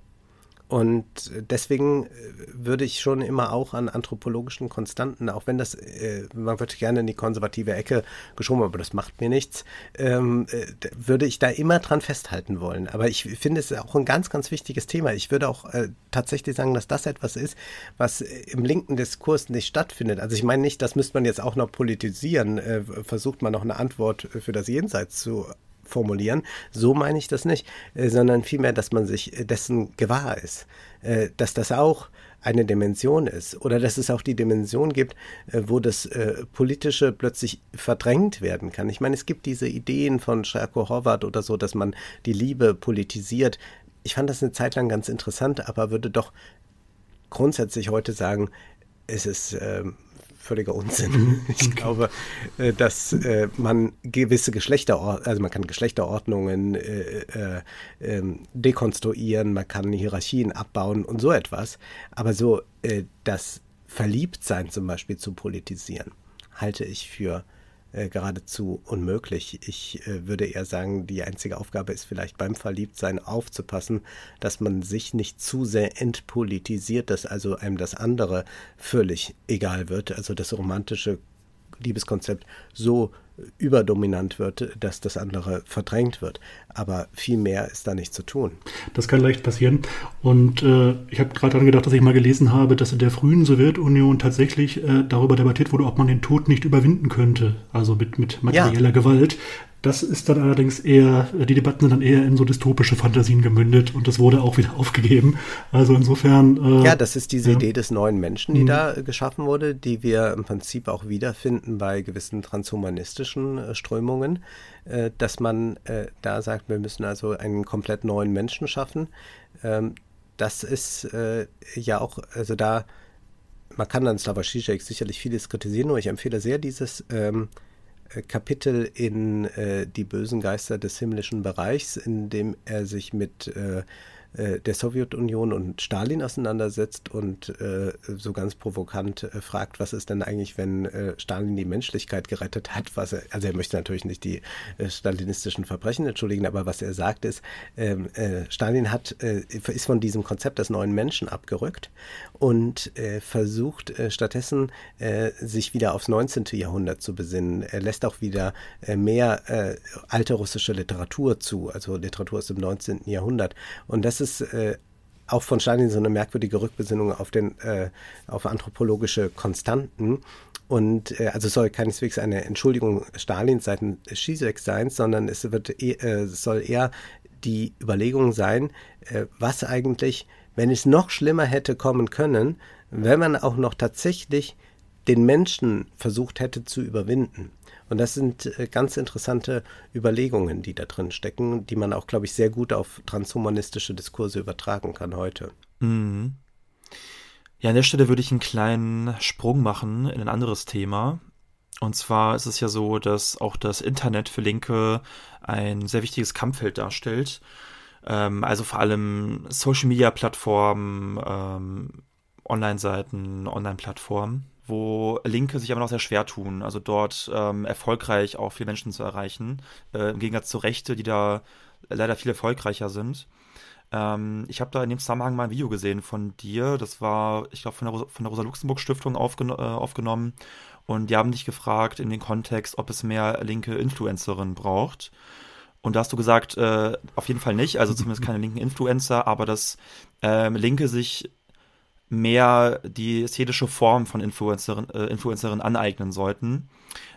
S2: Und deswegen äh, würde ich schon immer auch an anthropologischen Konstanten, auch wenn das, äh, man wird gerne in die konservative Ecke geschoben, aber das macht mir nichts, ähm, äh, würde ich da immer dran festhalten wollen. Aber ich finde es auch ein ganz, ganz wichtiges Thema. Ich würde auch äh, tatsächlich sagen, dass das etwas ist, was im linken Diskurs nicht stattfindet. Also ich meine nicht, das müsste man jetzt auch noch politisieren, äh, versucht man noch eine Antwort für das Jenseits zu formulieren. So meine ich das nicht, äh, sondern vielmehr, dass man sich dessen gewahr ist, äh, dass das auch eine Dimension ist oder dass es auch die Dimension gibt, äh, wo das Politische plötzlich verdrängt werden kann. Ich meine, es gibt diese Ideen von Scherko Horvath oder so, dass man die Liebe politisiert. Ich fand das eine Zeit lang ganz interessant, aber würde doch grundsätzlich heute sagen, es ist ähm, völliger Unsinn. Mhm. Ich glaube, äh, dass äh, man gewisse Geschlechterordnungen, also man kann Geschlechterordnungen äh, äh, ähm, dekonstruieren, man kann Hierarchien abbauen und so etwas. Aber so äh, das Verliebtsein zum Beispiel zu politisieren, halte ich für äh, geradezu unmöglich. Ich äh, würde eher sagen, die einzige Aufgabe ist vielleicht beim Verliebtsein aufzupassen, dass man sich nicht zu sehr entpolitisiert, dass also einem das andere völlig egal wird, also das romantische Liebeskonzept so überdominant wird, dass das andere verdrängt wird. Aber viel mehr ist da nicht zu tun.
S1: Das kann leicht passieren. Und äh, ich habe gerade daran gedacht, dass ich mal gelesen habe, dass in der frühen Sowjetunion tatsächlich äh, darüber debattiert wurde, ob man den Tod nicht überwinden könnte. Also mit, mit materieller ja. Gewalt. Das ist dann allerdings eher, die Debatten sind dann eher in so dystopische Fantasien gemündet und das wurde auch wieder aufgegeben. Also insofern.
S2: Äh, ja, das ist diese ja. Idee des neuen Menschen, die mhm. da geschaffen wurde, die wir im Prinzip auch wiederfinden bei gewissen transhumanistischen äh, Strömungen, äh, dass man äh, da sagt, wir müssen also einen komplett neuen Menschen schaffen. Ähm, das ist äh, ja auch, also da, man kann dann Slavoj Žižek sicherlich vieles kritisieren, nur ich empfehle sehr dieses. Ähm, äh, Kapitel in äh, Die bösen Geister des himmlischen Bereichs, in dem er sich mit äh, der Sowjetunion und Stalin auseinandersetzt und äh, so ganz provokant äh, fragt, was ist denn eigentlich, wenn äh, Stalin die Menschlichkeit gerettet hat, was er, also er möchte natürlich nicht die äh, stalinistischen Verbrechen entschuldigen, aber was er sagt ist, ähm, äh, Stalin hat, ist von diesem Konzept des neuen Menschen abgerückt und versucht stattdessen sich wieder aufs 19. Jahrhundert zu besinnen. Er lässt auch wieder mehr alte russische Literatur zu, also Literatur aus dem 19. Jahrhundert. Und das ist äh, auch von Stalin so eine merkwürdige Rückbesinnung auf den äh, auf anthropologische Konstanten. Und äh, also soll keineswegs eine Entschuldigung Stalins seitens Zizek sein, sondern es wird äh, soll eher die Überlegung sein, äh, was eigentlich, wenn es noch schlimmer hätte kommen können, wenn man auch noch tatsächlich den Menschen versucht hätte zu überwinden. Und das sind äh, ganz interessante Überlegungen, die da drin stecken, die man auch, glaube ich, sehr gut auf transhumanistische Diskurse übertragen kann heute. Mhm.
S3: Ja, an der Stelle würde ich einen kleinen Sprung machen in ein anderes Thema. Und zwar ist es ja so, dass auch das Internet für Linke ein sehr wichtiges Kampffeld darstellt. Ähm, also vor allem Social-Media-Plattformen, ähm, Online-Seiten, Online-Plattformen wo Linke sich aber noch sehr schwer tun, also dort ähm, erfolgreich auch viele Menschen zu erreichen, äh, im Gegensatz zu Rechte, die da leider viel erfolgreicher sind. Ähm, ich habe da in dem Zusammenhang mal ein Video gesehen von dir, das war, ich glaube, von der, von der Rosa-Luxemburg-Stiftung aufgen äh, aufgenommen und die haben dich gefragt in den Kontext, ob es mehr linke Influencerinnen braucht. Und da hast du gesagt, äh, auf jeden Fall nicht, also zumindest keine linken Influencer, aber dass ähm, Linke sich mehr die ästhetische Form von Influencerin, äh, Influencerin aneignen sollten,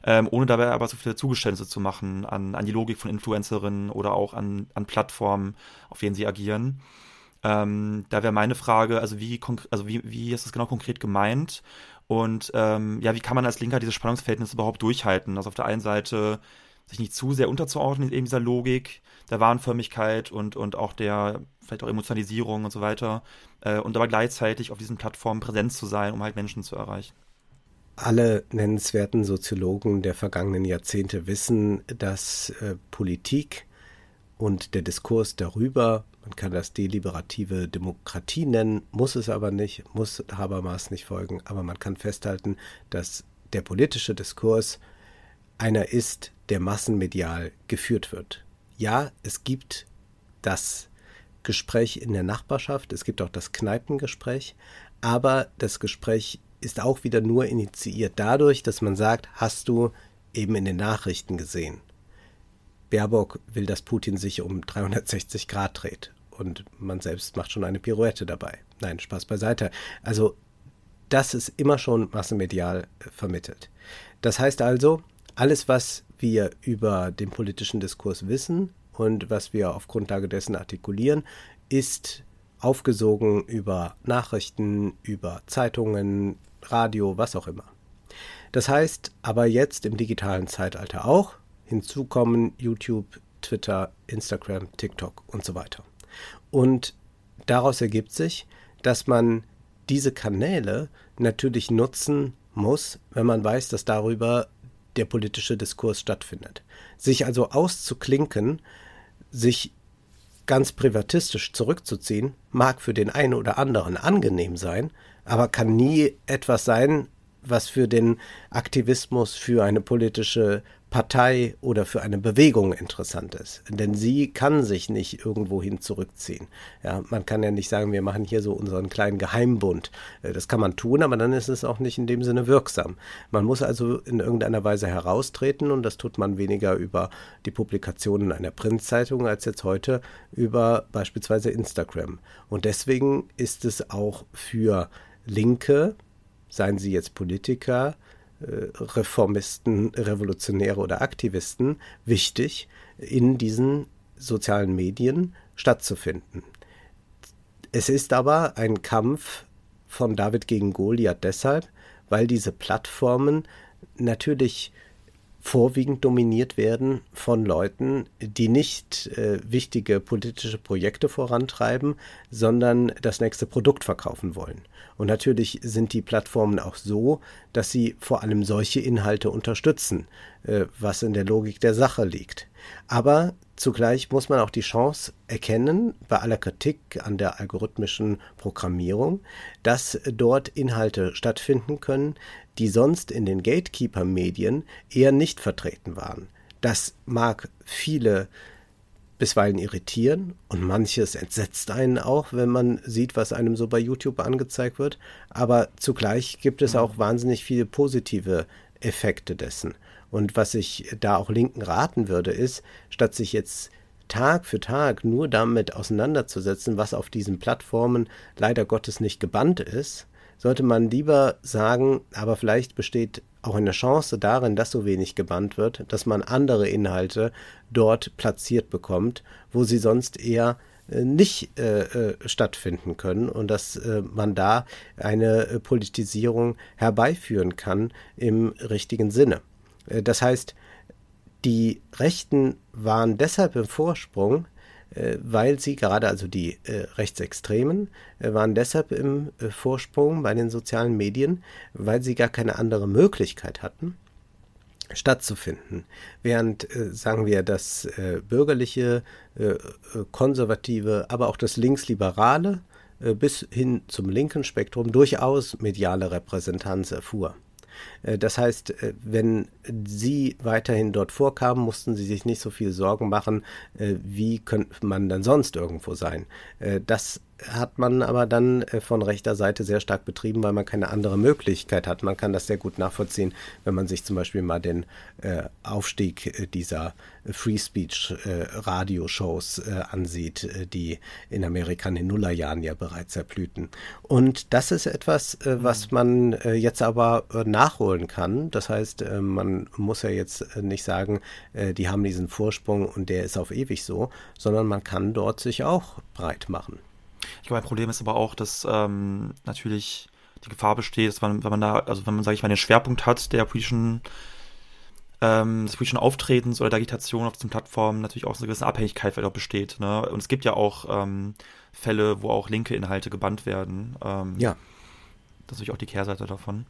S3: ähm, ohne dabei aber so viele Zugeständnisse zu machen an, an die Logik von Influencerinnen oder auch an, an Plattformen, auf denen sie agieren. Ähm, da wäre meine Frage, also wie, also wie, wie ist das genau konkret gemeint? Und ähm, ja, wie kann man als Linker diese Spannungsverhältnisse überhaupt durchhalten? Also auf der einen Seite sich nicht zu sehr unterzuordnen in eben dieser Logik der Wahnförmigkeit und, und auch der vielleicht auch Emotionalisierung und so weiter äh, und aber gleichzeitig auf diesen Plattformen präsent zu sein, um halt Menschen zu erreichen.
S2: Alle nennenswerten Soziologen der vergangenen Jahrzehnte wissen, dass äh, Politik und der Diskurs darüber, man kann das deliberative Demokratie nennen, muss es aber nicht, muss Habermas nicht folgen, aber man kann festhalten, dass der politische Diskurs einer ist, der massenmedial geführt wird. Ja, es gibt das Gespräch in der Nachbarschaft, es gibt auch das Kneipengespräch, aber das Gespräch ist auch wieder nur initiiert dadurch, dass man sagt, hast du eben in den Nachrichten gesehen. Baerbock will, dass Putin sich um 360 Grad dreht und man selbst macht schon eine Pirouette dabei. Nein, Spaß beiseite. Also das ist immer schon massenmedial vermittelt. Das heißt also, alles, was wir über den politischen Diskurs wissen und was wir auf Grundlage dessen artikulieren, ist aufgesogen über Nachrichten, über Zeitungen, Radio, was auch immer. Das heißt aber jetzt im digitalen Zeitalter auch, hinzu kommen YouTube, Twitter, Instagram, TikTok und so weiter. Und daraus ergibt sich, dass man diese Kanäle natürlich nutzen muss, wenn man weiß, dass darüber der politische Diskurs stattfindet. Sich also auszuklinken, sich ganz privatistisch zurückzuziehen, mag für den einen oder anderen angenehm sein, aber kann nie etwas sein, was für den Aktivismus für eine politische Partei oder für eine Bewegung interessant ist. Denn sie kann sich nicht irgendwohin zurückziehen. Ja, man kann ja nicht sagen, wir machen hier so unseren kleinen Geheimbund. Äh, das kann man tun, aber dann ist es auch nicht in dem Sinne wirksam. Man muss also in irgendeiner Weise heraustreten und das tut man weniger über die Publikationen einer Printzeitung als jetzt heute über beispielsweise Instagram. Und deswegen ist es auch für Linke, seien sie jetzt Politiker, Reformisten, Revolutionäre oder Aktivisten wichtig, in diesen sozialen Medien stattzufinden. Es ist aber ein Kampf von David gegen Goliath deshalb, weil diese Plattformen natürlich vorwiegend dominiert werden von Leuten, die nicht äh, wichtige politische Projekte vorantreiben, sondern das nächste Produkt verkaufen wollen. Und natürlich sind die Plattformen auch so, dass sie vor allem solche Inhalte unterstützen. äh, was in der Logik der Sache liegt. Aber zugleich muss man auch die Chance erkennen, bei aller Kritik an der algorithmischen Programmierung, dass dort Inhalte stattfinden können, die sonst in den Gatekeeper-Medien eher nicht vertreten waren. Das mag viele bisweilen irritieren und manches entsetzt einen auch, wenn man sieht, was einem so bei YouTube angezeigt wird. Aber zugleich gibt es auch wahnsinnig viele positive Effekte dessen. Und was ich da auch Linken raten würde, ist, statt sich jetzt Tag für Tag nur damit auseinanderzusetzen, was auf diesen Plattformen leider Gottes nicht gebannt ist, sollte man lieber sagen, aber vielleicht besteht auch eine Chance darin, dass so wenig gebannt wird, dass man andere Inhalte dort platziert bekommt, wo sie sonst eher äh, nicht äh, äh, stattfinden können und dass äh, man da eine äh, Politisierung herbeiführen kann im richtigen Sinne. Das heißt, die Rechten waren deshalb im Vorsprung, weil sie gerade, also die äh, Rechtsextremen, äh, waren deshalb im Vorsprung bei den sozialen Medien, weil sie gar keine andere Möglichkeit hatten, stattzufinden. Während, sagen wir, das bürgerliche, konservative, aber auch das linksliberale bis hin zum linken Spektrum durchaus mediale Repräsentanz erfuhr. Äh, das heißt, äh, wenn Sie weiterhin dort vorkamen, mussten Sie sich nicht so viel Sorgen machen, äh, wie könnte man dann sonst irgendwo sein. Das hat man aber dann äh, von rechter Seite sehr stark betrieben, weil man keine andere Möglichkeit hat. Man kann das sehr gut nachvollziehen, wenn man sich zum Beispiel mal den äh, Aufstieg äh, dieser Free Speech äh, Radioshows äh, ansieht, die in Amerika in den Nullerjahren ja bereits erblühten. Und das ist etwas, was mhm. man jetzt aber nachholen kann. Das heißt, man muss ja jetzt nicht sagen, die haben diesen Vorsprung und der ist auf ewig so, sondern man kann dort sich auch breit machen.
S3: Ich glaube, ein Problem ist aber auch, dass ähm, natürlich die Gefahr besteht, dass man, wenn man da, also wenn man, sage ich mal, den Schwerpunkt hat der politischen, ähm, des politischen Auftretens oder der Agitation auf diesen Plattformen, natürlich auch so eine gewisse Abhängigkeit vielleicht auch besteht. Ne? Und es gibt ja auch ähm, Fälle, wo auch linke Inhalte gebannt werden. Ähm,
S2: ja.
S3: Das ist natürlich auch die Kehrseite davon.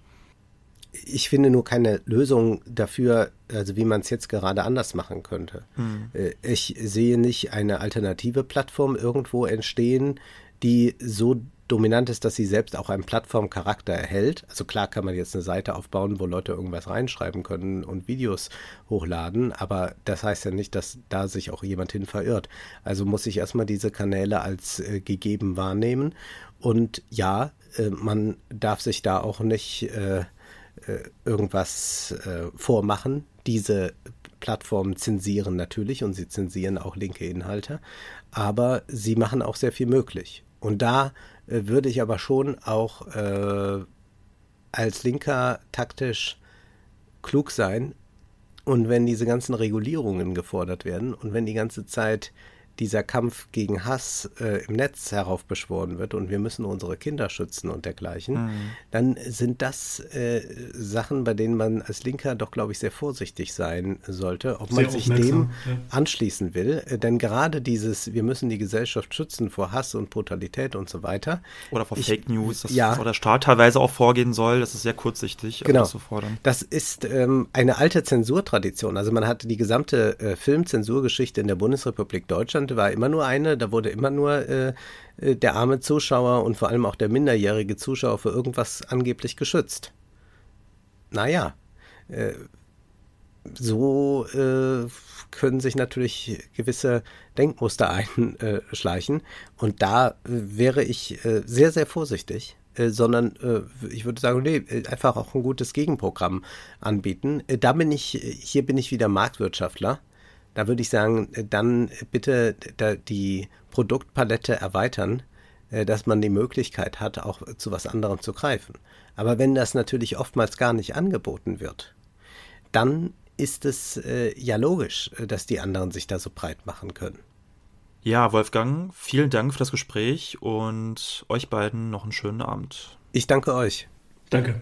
S2: Ich finde nur keine Lösung dafür, also wie man es jetzt gerade anders machen könnte. Mhm. Ich sehe nicht eine alternative Plattform irgendwo entstehen, die so dominant ist, dass sie selbst auch einen Plattformcharakter erhält. Also klar kann man jetzt eine Seite aufbauen, wo Leute irgendwas reinschreiben können und Videos hochladen, aber das heißt ja nicht, dass da sich auch jemand hin verirrt. Also muss ich erstmal diese Kanäle als äh, gegeben wahrnehmen. Und ja, äh, man darf sich da auch nicht äh, äh irgendwas äh, vormachen. Diese Plattformen zensieren natürlich und sie zensieren auch linke Inhalte, aber sie machen auch sehr viel möglich. Und da äh, würde ich aber schon auch äh, als Linker taktisch klug sein. Und wenn diese ganzen Regulierungen gefordert werden und wenn die ganze Zeit dieser Kampf gegen Hass äh, im Netz heraufbeschworen wird und wir müssen unsere Kinder schützen und dergleichen, mhm. dann sind das äh, Sachen, bei denen man als Linker doch, glaube ich, sehr vorsichtig sein sollte, ob sehr man sich dem ja. anschließen will. Äh, denn gerade dieses, wir müssen die Gesellschaft schützen vor Hass und Brutalität und so weiter.
S3: Oder vor ich, Fake News, dass ja, der Staat teilweise auch vorgehen soll, das ist sehr kurzsichtig.
S2: Genau. Das, zu fordern. das ist ähm, eine alte Zensurtradition. Also man hat die gesamte äh, Filmzensurgeschichte in der Bundesrepublik Deutschland Deutschland war immer nur eine, da wurde immer nur äh, äh, der arme Zuschauer und vor allem auch der minderjährige Zuschauer für irgendwas angeblich geschützt. Naja, äh, so äh, können sich natürlich gewisse Denkmuster einschleichen. Und da wäre ich äh, sehr, sehr vorsichtig. Äh, sondern äh, ich würde sagen, nee, einfach auch ein gutes Gegenprogramm anbieten. Äh, da bin ich, hier bin ich wieder Marktwirtschaftler da würde ich sagen, dann bitte die Produktpalette erweitern, äh, dass man die Möglichkeit hat, auch zu was anderem zu greifen. Aber wenn das natürlich oftmals gar nicht angeboten wird, dann ist es äh, ja logisch, äh, dass die anderen sich da so breit machen können.
S3: Ja, Wolfgang, vielen Dank für das Gespräch und euch beiden noch einen schönen Abend.
S2: Ich danke euch.
S1: Danke.